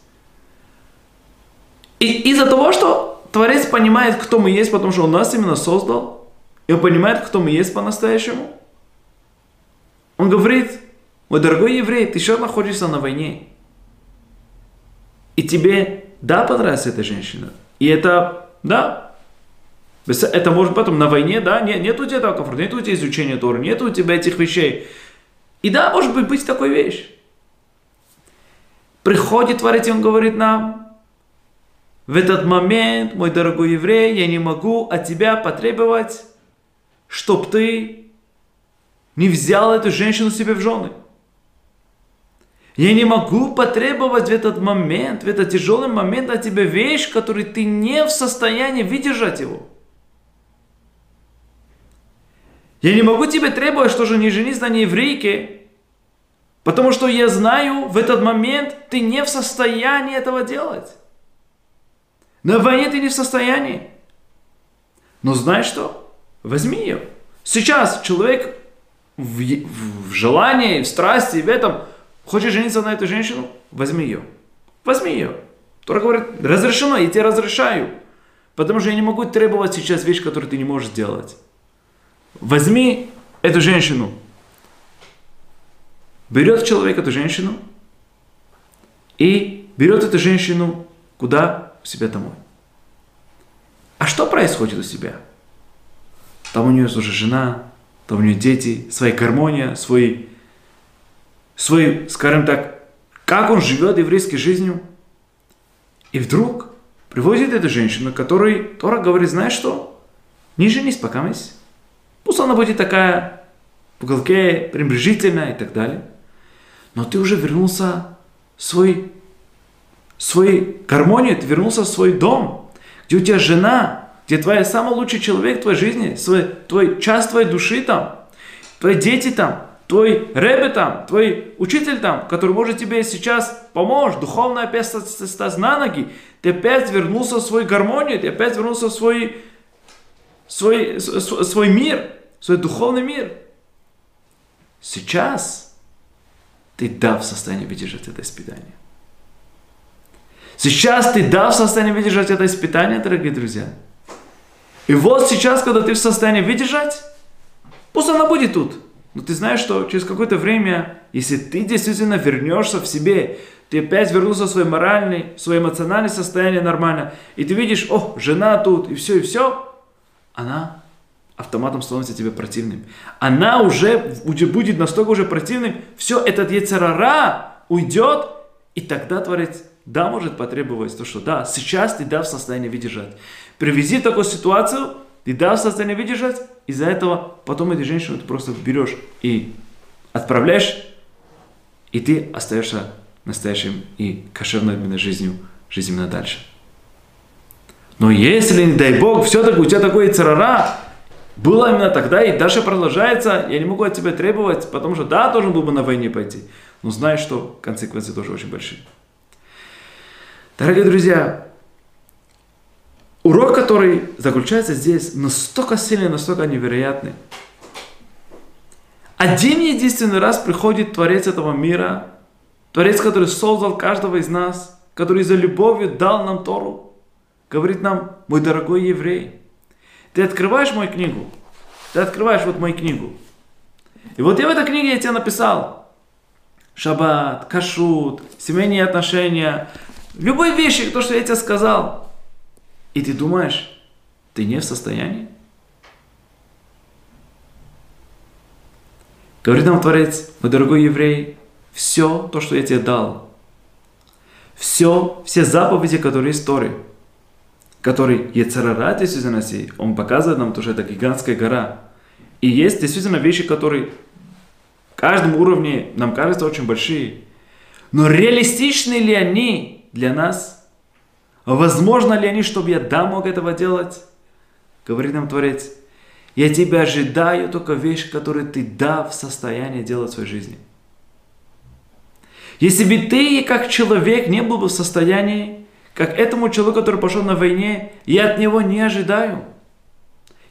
И из-за того, что Творец понимает, кто мы есть, потому что Он нас именно создал, и Он понимает, кто мы есть по-настоящему, Он говорит, мой дорогой еврей, ты еще находишься на войне. И тебе, да, понравится эта женщина. И это, да, это может потом на войне, да, нет, нет у тебя этого комфорта, нет у тебя изучения Торы, нет у тебя этих вещей. И да, может быть, быть такой вещь. Приходит Творец, и он говорит нам, в этот момент, мой дорогой еврей, я не могу от тебя потребовать, чтоб ты не взял эту женщину себе в жены. Я не могу потребовать в этот момент, в этот тяжелый момент от тебя вещь, которую ты не в состоянии выдержать его. Я не могу тебе требовать, что же не женись на нееврейке, потому что я знаю, в этот момент ты не в состоянии этого делать. На войне ты не в состоянии. Но знаешь что? Возьми ее. Сейчас человек в, в желании, в страсти, в этом – Хочешь жениться на эту женщину? Возьми ее. Возьми ее. Тора говорит, разрешено, я тебе разрешаю. Потому что я не могу требовать сейчас вещь, которую ты не можешь сделать. Возьми эту женщину. Берет человек эту женщину и берет эту женщину куда? В себя домой. А что происходит у себя? Там у нее уже жена, там у нее дети, своя гармония, свой свой, скажем так, как он живет еврейской жизнью. И вдруг привозит эту женщину, которой Тора говорит, знаешь что? Не женись, пока мись. Пусть она будет такая в уголке, пренебрежительная и так далее. Но ты уже вернулся в свой, свой гармонию, ты вернулся в свой дом, где у тебя жена, где твой самый лучший человек в твоей жизни, свой, твой час твоей души там, твои дети там, твой ребе там, твой учитель там, который может тебе сейчас помочь, духовно опять стать на ноги, ты опять вернулся в свою гармонию, ты опять вернулся в свой, свой, свой мир, свой духовный мир. Сейчас ты да в состоянии выдержать это испытание. Сейчас ты да в состоянии выдержать это испытание, дорогие друзья. И вот сейчас, когда ты в состоянии выдержать, пусть она будет тут – но ты знаешь, что через какое-то время, если ты действительно вернешься в себе, ты опять вернулся в свой моральный, в свое эмоциональное состояние нормально, и ты видишь, о, жена тут, и все, и все, она автоматом становится тебе противным. Она уже будет настолько уже противным, все, этот яцерара уйдет, и тогда Творец, да, может потребовать то, что да, сейчас ты да в состоянии выдержать. Привези такую ситуацию, ты дал состояние выдержать, из-за этого потом эту женщину ты просто берешь и отправляешь, и ты остаешься настоящим и кошерной именно жизнью, жизнью именно дальше. Но если, не дай Бог, все-таки у тебя такое царара, было именно тогда и дальше продолжается, я не могу от тебя требовать, потому что да, должен был бы на войне пойти. Но знай, что консеквенции тоже очень большие. Дорогие друзья, урок, который заключается здесь, настолько сильный, настолько невероятный. Один единственный раз приходит Творец этого мира, Творец, который создал каждого из нас, который за любовью дал нам Тору, говорит нам, мой дорогой еврей, ты открываешь мою книгу, ты открываешь вот мою книгу. И вот я в этой книге я тебе написал, шаббат, кашут, семейные отношения, любые вещи, то, что я тебе сказал. И ты думаешь, ты не в состоянии? Говорит нам Творец, мой дорогой еврей, все то, что я тебе дал, все, все заповеди, которые есть в Торе, который Ецарара действительно он показывает нам, то, что это гигантская гора. И есть действительно вещи, которые в каждом уровне нам кажутся очень большие. Но реалистичны ли они для нас? Возможно ли они, чтобы я да мог этого делать? Говорит нам Творец, я тебя ожидаю только вещи, которые ты да в состоянии делать в своей жизни. Если бы ты, как человек, не был бы в состоянии, как этому человеку, который пошел на войне, я от него не ожидаю.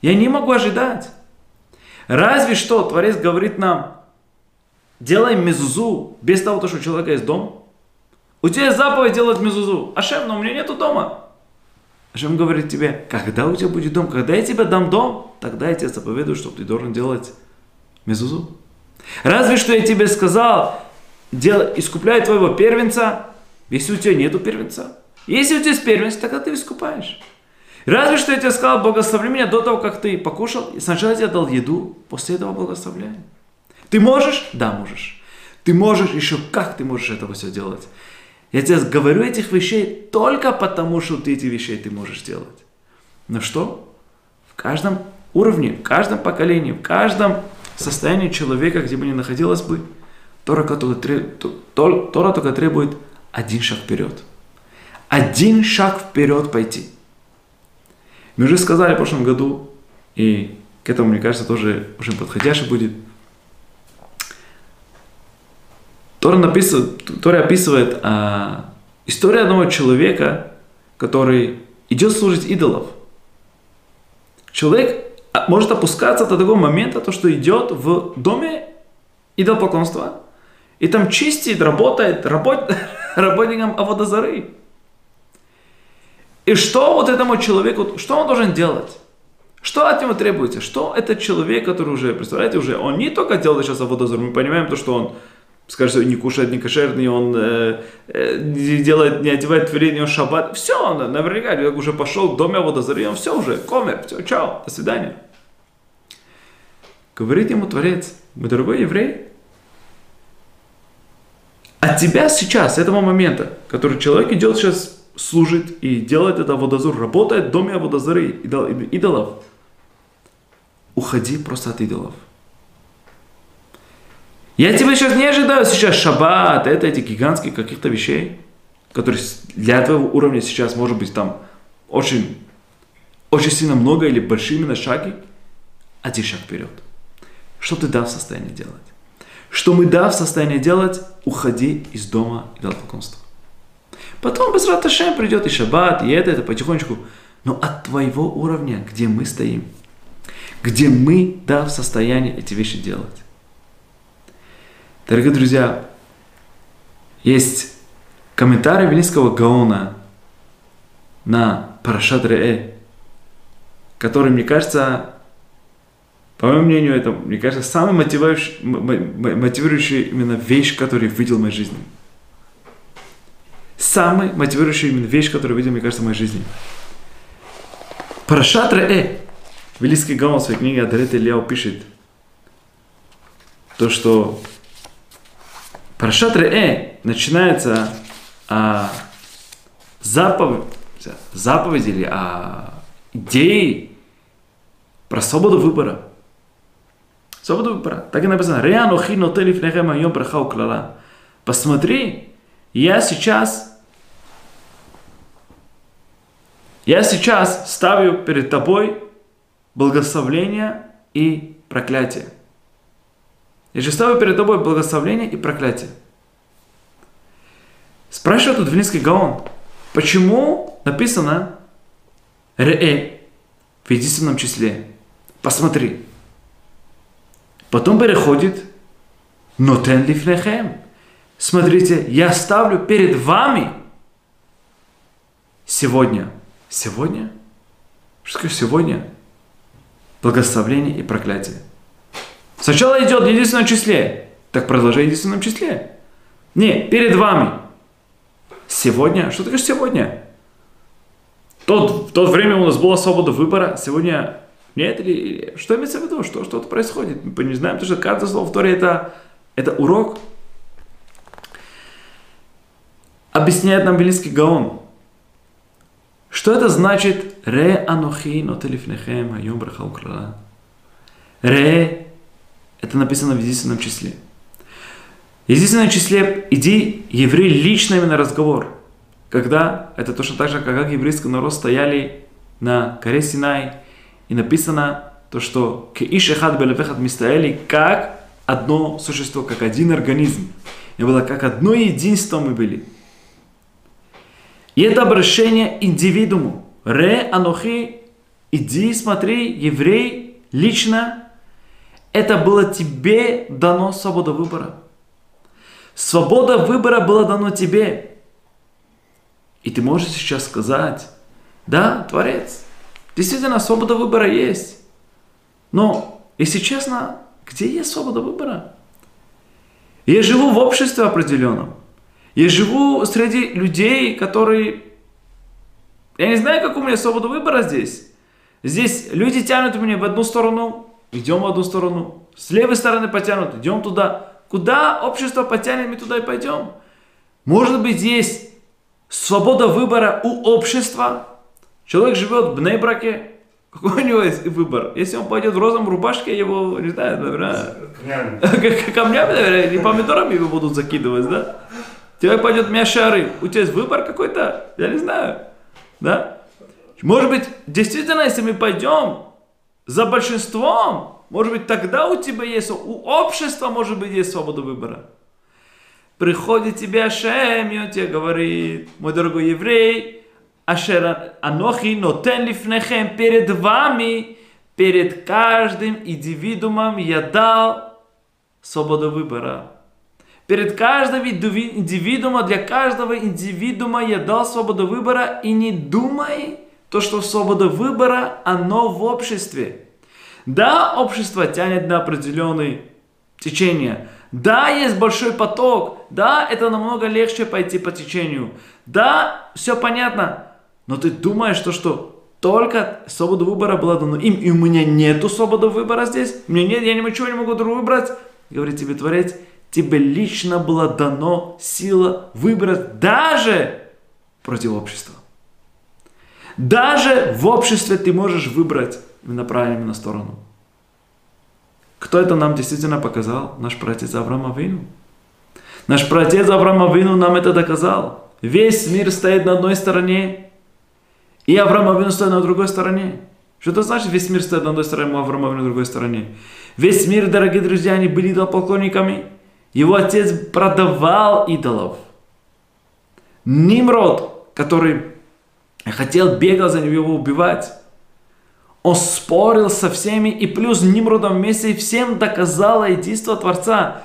Я не могу ожидать. Разве что Творец говорит нам, делай мезузу без того, что у человека есть дом. У тебя есть заповедь делать мезузу. Ашем, но у меня нету дома. Ашем говорит тебе, когда у тебя будет дом, когда я тебе дам дом, тогда я тебе заповедую, что ты должен делать мезузу. Разве что я тебе сказал, делай, искупляй твоего первенца, если у тебя нету первенца. Если у тебя есть первенец, тогда ты искупаешь. Разве что я тебе сказал, благослови меня до того, как ты покушал, и сначала я тебе дал еду, после этого благословляй. Ты можешь? Да, можешь. Ты можешь еще как ты можешь этого все делать. Я тебе говорю этих вещей только потому, что ты эти вещи ты можешь делать. Но что? В каждом уровне, в каждом поколении, в каждом состоянии человека, где бы ни находилось бы, Тора, который, Тора только требует один шаг вперед. Один шаг вперед пойти. Мы уже сказали в прошлом году, и к этому, мне кажется, тоже очень подходяще будет. Тора, написывает, Тора описывает а, историю одного человека, который идет служить идолов. Человек а, может опускаться до такого момента, то, что идет в доме идолопоклонства, и там чистит, работает работ, работником Аводозары. И что вот этому человеку, что он должен делать? Что от него требуется? Что этот человек, который уже, представляете, уже, он не только делает сейчас Аводозор, мы понимаем то, что он, скажем, не кушает не кошерный, он э, э, не делает, не одевает творение, он шаббат, все, он наверняка уже пошел к доме Аводозоры, он все уже, комер, все, чао, до свидания. Говорит ему Творец, мой дорогой еврей, от тебя сейчас, этого момента, который человек идет сейчас, служит и делает это водозор, работает в доме водозоры, идолов, уходи просто от идолов. Я тебя сейчас не ожидаю сейчас шаббат, это эти гигантские каких-то вещей, которые для твоего уровня сейчас может быть там очень, очень сильно много или большие именно шаги. Один шаг вперед. Что ты да в состоянии делать? что мы да в состоянии делать, уходи из дома идолопоклонства. Потом без Раташем придет и шаббат, и это, это потихонечку. Но от твоего уровня, где мы стоим, где мы, да, в состоянии эти вещи делать. Дорогие друзья, есть комментарий Велинского Гаона на Парашат Ре, который, мне кажется, по моему мнению, это, мне кажется, самая мотивирующая, мотивирующая именно вещь, которую я видел в моей жизни. Самая мотивирующая именно вещь, которую я видел, мне кажется, в моей жизни. Парашат Э. Великий Гаон в своей книге Адарет Ильяу пишет, то, что Парашат Э начинается а, заповедь, заповедь или а, идеи про свободу выбора. Свободу выбора. Так и написано. Реану хину телифнехем айом брахау клала. Посмотри, я сейчас я сейчас ставлю перед тобой благословление и проклятие. Же ставлю перед тобой благословение и проклятие. Спрашивает тут Вилинский Гаон, почему написано Ре в единственном числе? Посмотри. Потом переходит Нотен лифнехем. Смотрите, я ставлю перед вами сегодня. Сегодня? Что такое сегодня? Благословление и проклятие. Сначала идет в единственном числе. Так продолжай в единственном числе. Не, перед вами. Сегодня? Что такое сегодня? Тот, в то время у нас была свобода выбора, сегодня нет? Или что имеется в виду? Что что-то происходит? Мы не знаем, потому что каждое слово в Торе это, это урок. Объясняет нам Велинский Гаон. Что это значит «Ре анохи нотелифнехем айом брахау крала»? «Ре» – это написано в единственном числе. В единственном числе иди, еврей, лично именно разговор. Когда, это точно так же, как еврейский народ стояли на горе Синай, и написано то, что «Кеиш эхад белевехат мистаэли» как одно существо, как один организм. И было как одно единство мы были – и это обращение индивидууму. Ре анохи, иди, смотри, еврей, лично, это было тебе дано свобода выбора. Свобода выбора была дано тебе. И ты можешь сейчас сказать, да, Творец, действительно, свобода выбора есть. Но, если честно, где есть свобода выбора? Я живу в обществе определенном. Я живу среди людей, которые... Я не знаю, как у меня свобода выбора здесь. Здесь люди тянут меня в одну сторону, идем в одну сторону. С левой стороны потянут, идем туда. Куда общество потянет, мы туда и пойдем. Может быть, есть свобода выбора у общества. Человек живет в Нейбраке, какой у него есть выбор? Если он пойдет в розовом рубашке, его, не знаю, наверное, камнями, наверное, или помидорами его будут закидывать, да? Человек пойдет Мяшары, у тебя есть выбор какой-то? Я не знаю. Да? Может быть, действительно, если мы пойдем за большинством, может быть, тогда у тебя есть, у общества, может быть, есть свобода выбора. Приходит тебе Ашем, и он тебе говорит, мой дорогой еврей, Ашер Анохи нотен лифнехем, перед вами, перед каждым индивидуумом я дал свободу выбора. Перед каждым индивидуума, для каждого индивидуума я дал свободу выбора, и не думай, то, что свобода выбора, оно в обществе. Да, общество тянет на определенные течения. Да, есть большой поток. Да, это намного легче пойти по течению. Да, все понятно. Но ты думаешь, то, что только свобода выбора была дана им, и у меня нету свободы выбора здесь. Меня нет, я ничего не могу другого выбрать. Говорит тебе Творец, тебе лично было дано сила выбрать даже против общества. Даже в обществе ты можешь выбрать именно правильную сторону. Кто это нам действительно показал? Наш протец Авраам Авину. Наш протец Авраам Авину нам это доказал. Весь мир стоит на одной стороне, и Авраам Авину стоит на другой стороне. Что это значит, весь мир стоит на одной стороне, а Авраам Авину на другой стороне? Весь мир, дорогие друзья, они были идолопоклонниками – его отец продавал идолов. Нимрод, который хотел, бегал за него его убивать, он спорил со всеми, и плюс Нимродом вместе всем доказал единство Творца.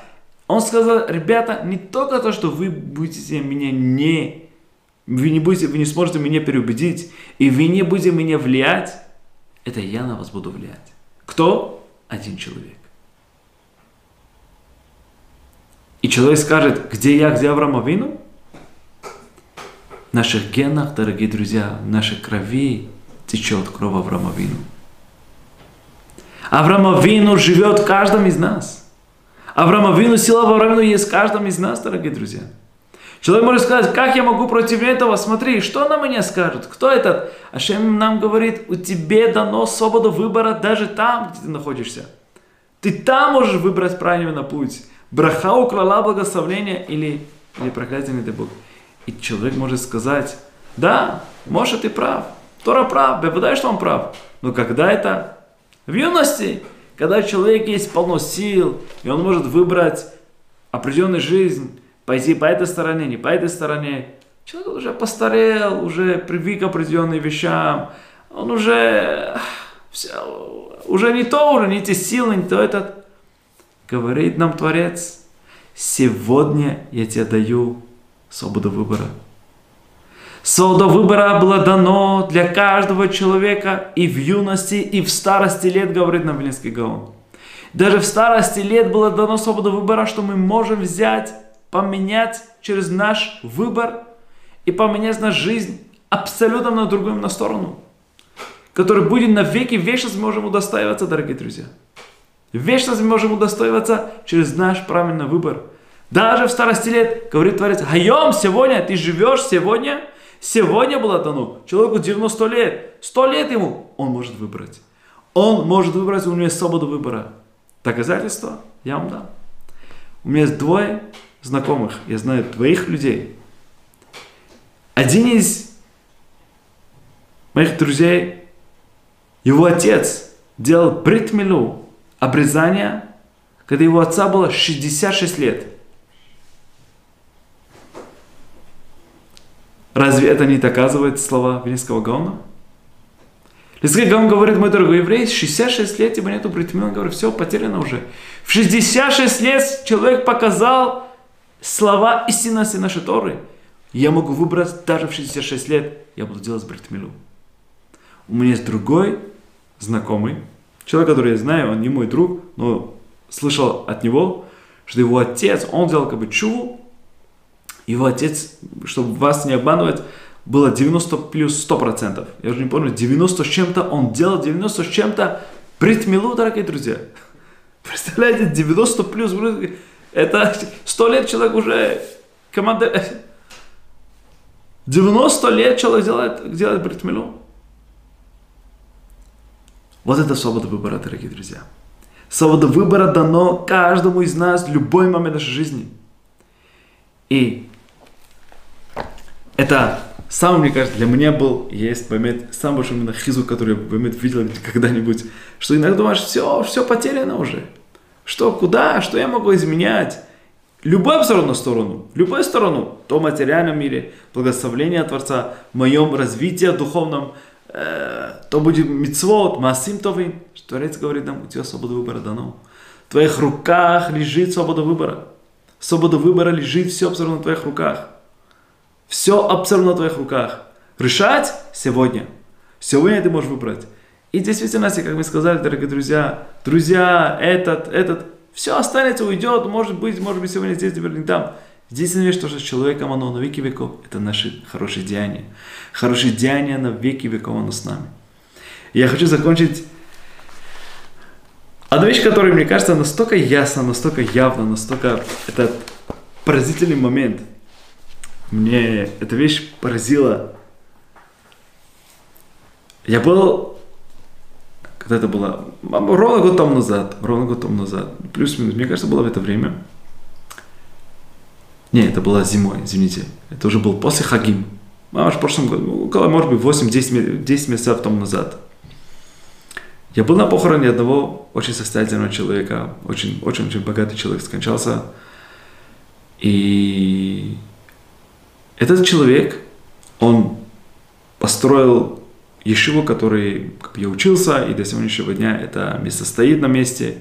Он сказал, ребята, не только то, что вы будете меня не... Вы не, будете, вы не сможете меня переубедить, и вы не будете меня влиять, это я на вас буду влиять. Кто? Один человек. И человек скажет, где я, где Авраам Авину? Наших генах, дорогие друзья, в нашей крови течет кровь Авраама Авину. Авраам Авину живет в каждом из нас. Авраам Авину, сила Авраама Авину есть в каждом из нас, дорогие друзья. Человек может сказать, как я могу против этого, смотри, что на меня скажут, кто этот? Ашем нам говорит, у тебе дано свободу выбора даже там, где ты находишься. Ты там можешь выбрать правильный путь. Браха украла благословление или, или проклятие, не дай Бог. И человек может сказать, да, может ты прав, Тора прав, я что он прав. Но когда это в юности, когда человек есть полно сил, и он может выбрать определенную жизнь, пойти по этой стороне, не по этой стороне, человек уже постарел, уже привык к определенным вещам, он уже, все, уже не то, уже не те силы, не то этот. Говорит нам Творец, сегодня я тебе даю свободу выбора. Свобода выбора было дано для каждого человека и в юности, и в старости лет, говорит нам Велинский Гаон. Даже в старости лет было дано свобода выбора, что мы можем взять, поменять через наш выбор и поменять нашу жизнь абсолютно на другую на сторону, который будет на веки вечность мы можем удостаиваться, дорогие друзья. Вечность мы можем удостаиваться через наш правильный выбор. Даже в старости лет, говорит Творец, Хайом, сегодня ты живешь, сегодня – Сегодня было дано человеку 90 лет, 100 лет ему, он может выбрать. Он может выбрать, у него есть свобода выбора. Доказательства я вам дам. У меня есть двое знакомых, я знаю двоих людей. Один из моих друзей, его отец делал бритмилу, обрезание, когда его отца было 66 лет. Разве это не доказывает слова Вильнинского Гаона? Вильнинский Гаон говорит, мой дорогой еврей, 66 лет тебе нету бритмина, он говорит, все, потеряно уже. В 66 лет человек показал слова истинности нашей Торы. Я могу выбрать даже в 66 лет, я буду делать бритмилу. У меня есть другой знакомый, человек, который я знаю, он не мой друг, но слышал от него, что его отец, он делал как бы чуву, его отец, чтобы вас не обманывать, было 90 плюс 100%. Я уже не помню, 90 с чем-то он делал, 90 с чем-то бритмилу, дорогие друзья. Представляете, 90 плюс, это 100 лет человек уже команда... 90 лет человек делает, делает бритмилу. Вот это свобода выбора, дорогие друзья. Свобода выбора дано каждому из нас в любой момент нашей жизни. И это самый, мне кажется, для меня был, есть момент, самый большой именно хизу, который я момент видел когда-нибудь, что иногда думаешь, все, все потеряно уже. Что, куда, что я могу изменять? Любую абсолютно сторону, любую сторону, то в материальном мире, благословление Творца, в моем развитии духовном, э, то будет мицвод, масим товин. Творец говорит нам, у тебя свобода выбора дано. В твоих руках лежит свобода выбора. Свобода выбора лежит все абсолютно в твоих руках. Все абсолютно в твоих руках. Решать сегодня. Сегодня ты можешь выбрать. И действительно, как мы сказали, дорогие друзья, друзья, этот, этот, все останется, уйдет, может быть, может быть, сегодня здесь, не там. Единственное, вещь, что с человеком оно на веки веков, это наши хорошие деяния. Хорошие деяния на веки веков оно с нами. Я хочу закончить Одна вещь, которая, мне кажется, настолько ясна, настолько явна, настолько... Это поразительный момент – мне эта вещь поразила. Я был, когда это было, ровно год тому назад, ровно год тому назад, плюс-минус, мне кажется, было в это время. Не, это было зимой, извините. Это уже был после Хагим. А в прошлом году, около, может быть, 8-10 10 месяцев тому назад. Я был на похороне одного очень состоятельного человека, очень-очень богатый человек скончался. И этот человек, он построил Ешиву, который как я учился, и до сегодняшнего дня это место стоит на месте.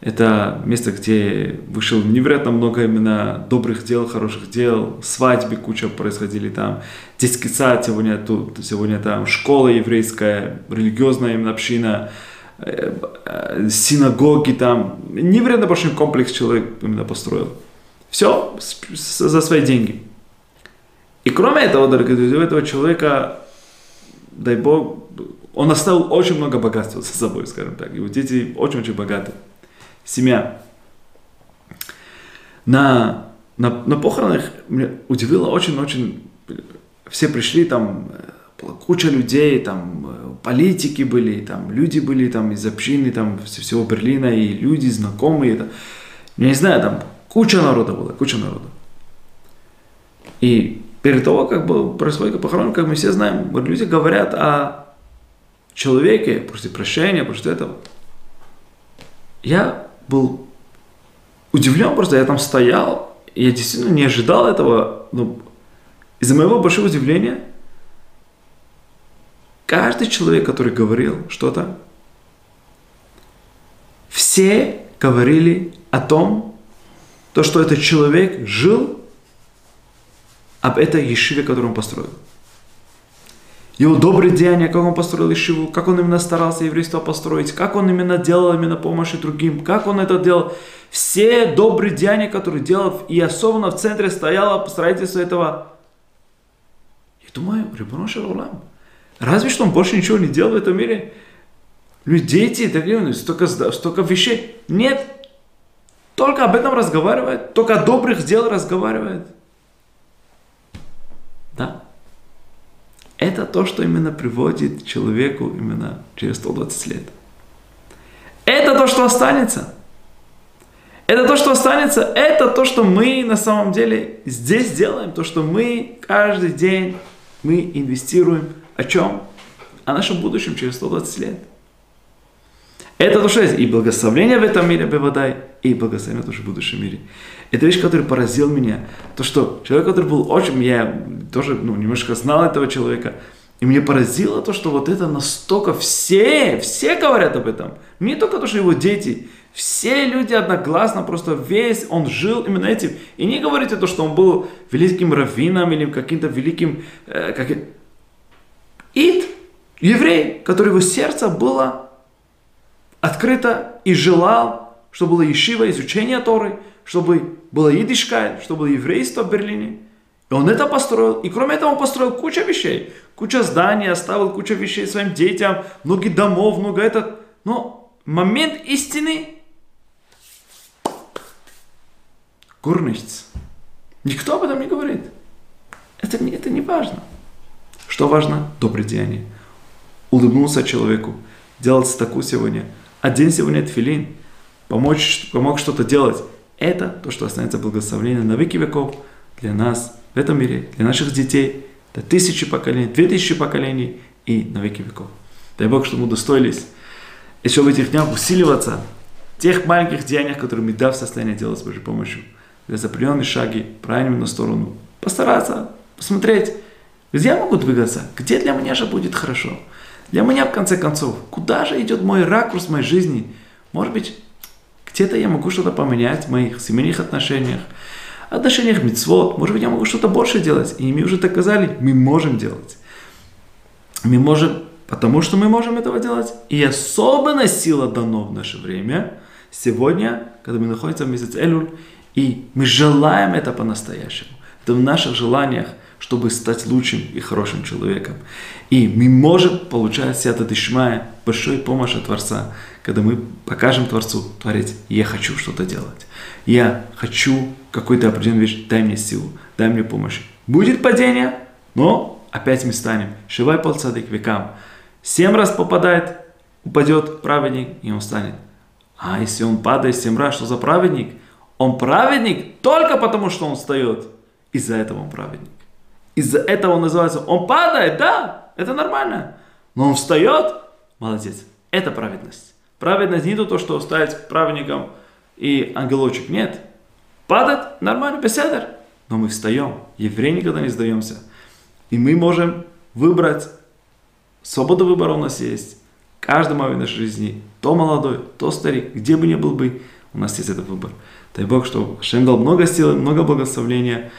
Это место, где вышел невероятно много именно добрых дел, хороших дел, свадьбы куча происходили там, детский сад сегодня тут, сегодня там школа еврейская, религиозная именно община, э, э, синагоги там, невероятно большой комплекс человек именно построил. Все за свои деньги. И кроме этого, дорогие друзья, у этого человека, дай Бог, он оставил очень много богатства за собой, скажем так. Его дети очень-очень богаты. Семья. На на, на похоронах меня удивило очень-очень... Все пришли, там была куча людей, там политики были, там люди были там из общины, там всего Берлина, и люди знакомые. Я не знаю, там куча народа была, куча народа. И перед того, как бы происходит похорон, как мы все знаем, люди говорят о человеке, после прощения, после этого. Я был удивлен просто, я там стоял, я действительно не ожидал этого. Ну, из-за моего большого удивления, каждый человек, который говорил что-то, все говорили о том, то, что этот человек жил об этой ешиве, которую он построил. Его добрые деяния, как он построил ешиву, как он именно старался еврейство построить, как он именно делал именно помощи другим, как он это делал. Все добрые деяния, которые делал, и особенно в центре стояло строительство этого. Я думаю, Рибоно Шарулам, разве что он больше ничего не делал в этом мире? Дети, такие, столько, столько вещей. Нет, только об этом разговаривает, только о добрых дел разговаривает. Да. Это то, что именно приводит человеку именно через 120 лет. Это то, что останется. Это то, что останется. Это то, что мы на самом деле здесь делаем. То, что мы каждый день мы инвестируем. О чем? О нашем будущем через 120 лет. Это то, что есть. И благословение в этом мире, Бевадай, и благословение тоже в будущем мире. Это вещь, которая поразил меня. То, что человек, который был очень... Я тоже ну, немножко знал этого человека. И мне поразило то, что вот это настолько все, все говорят об этом. Не только то, что его дети. Все люди одногласно, просто весь он жил именно этим. И не говорите то, что он был великим раввином или каким-то великим... Э, как... Ид, еврей, который его сердце было открыто и желал, чтобы было ешива, изучение Торы, чтобы было идишкай, чтобы было еврейство в Берлине. И он это построил. И кроме этого он построил кучу вещей. Куча зданий, оставил кучу вещей своим детям, много домов, много этот. Но момент истины Гурничц. Никто об этом не говорит. Это, не, это не важно. Что важно? Доброе деяние. Улыбнулся человеку. Делать такую сегодня – Одень сегодня тфилин, помочь, помог что-то делать. Это то, что останется благословением на веки веков для нас в этом мире, для наших детей, до тысячи поколений, две тысячи поколений и на веки веков. Дай Бог, чтобы мы удостоились еще в этих днях усиливаться в тех маленьких деяниях, которые мы да в состоянии делать с Божьей помощью. Для определенные шаги, правильно на сторону. Постараться, посмотреть, где я могу двигаться, где для меня же будет хорошо. Для меня, в конце концов, куда же идет мой ракурс моей жизни? Может быть, где-то я могу что-то поменять в моих семейных отношениях, отношениях мецвод. Может быть, я могу что-то больше делать. И мы уже доказали, мы можем делать. Мы можем, потому что мы можем этого делать. И особенно сила дано в наше время, сегодня, когда мы находимся в месяц Элюль, и мы желаем это по-настоящему. Это в наших желаниях – чтобы стать лучшим и хорошим человеком. И мы можем получать сията дышмая большой помощь от Творца, когда мы покажем Творцу, Творец, я хочу что-то делать. Я хочу какой-то определенную вещь, дай мне силу, дай мне помощь. Будет падение, но опять мы станем. Шивай полцадык векам. Семь раз попадает, упадет праведник, и он станет. А если он падает семь раз, что за праведник? Он праведник только потому, что он встает. Из-за этого он праведник. Из-за этого он называется, он падает, да, это нормально. Но он встает, молодец. Это праведность. Праведность не то, что стать праведником и ангелочек. Нет. Падает, нормально, беседер. Но мы встаем. Евреи никогда не сдаемся. И мы можем выбрать. Свобода выбора у нас есть. Каждый момент нашей жизни. То молодой, то старик, где бы ни был бы, у нас есть этот выбор. Дай Бог, что Шем дал много силы, много благословения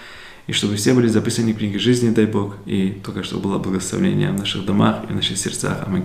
и чтобы все были записаны в книге жизни, дай Бог, и только чтобы было благословение в наших домах и в наших сердцах. Аминь.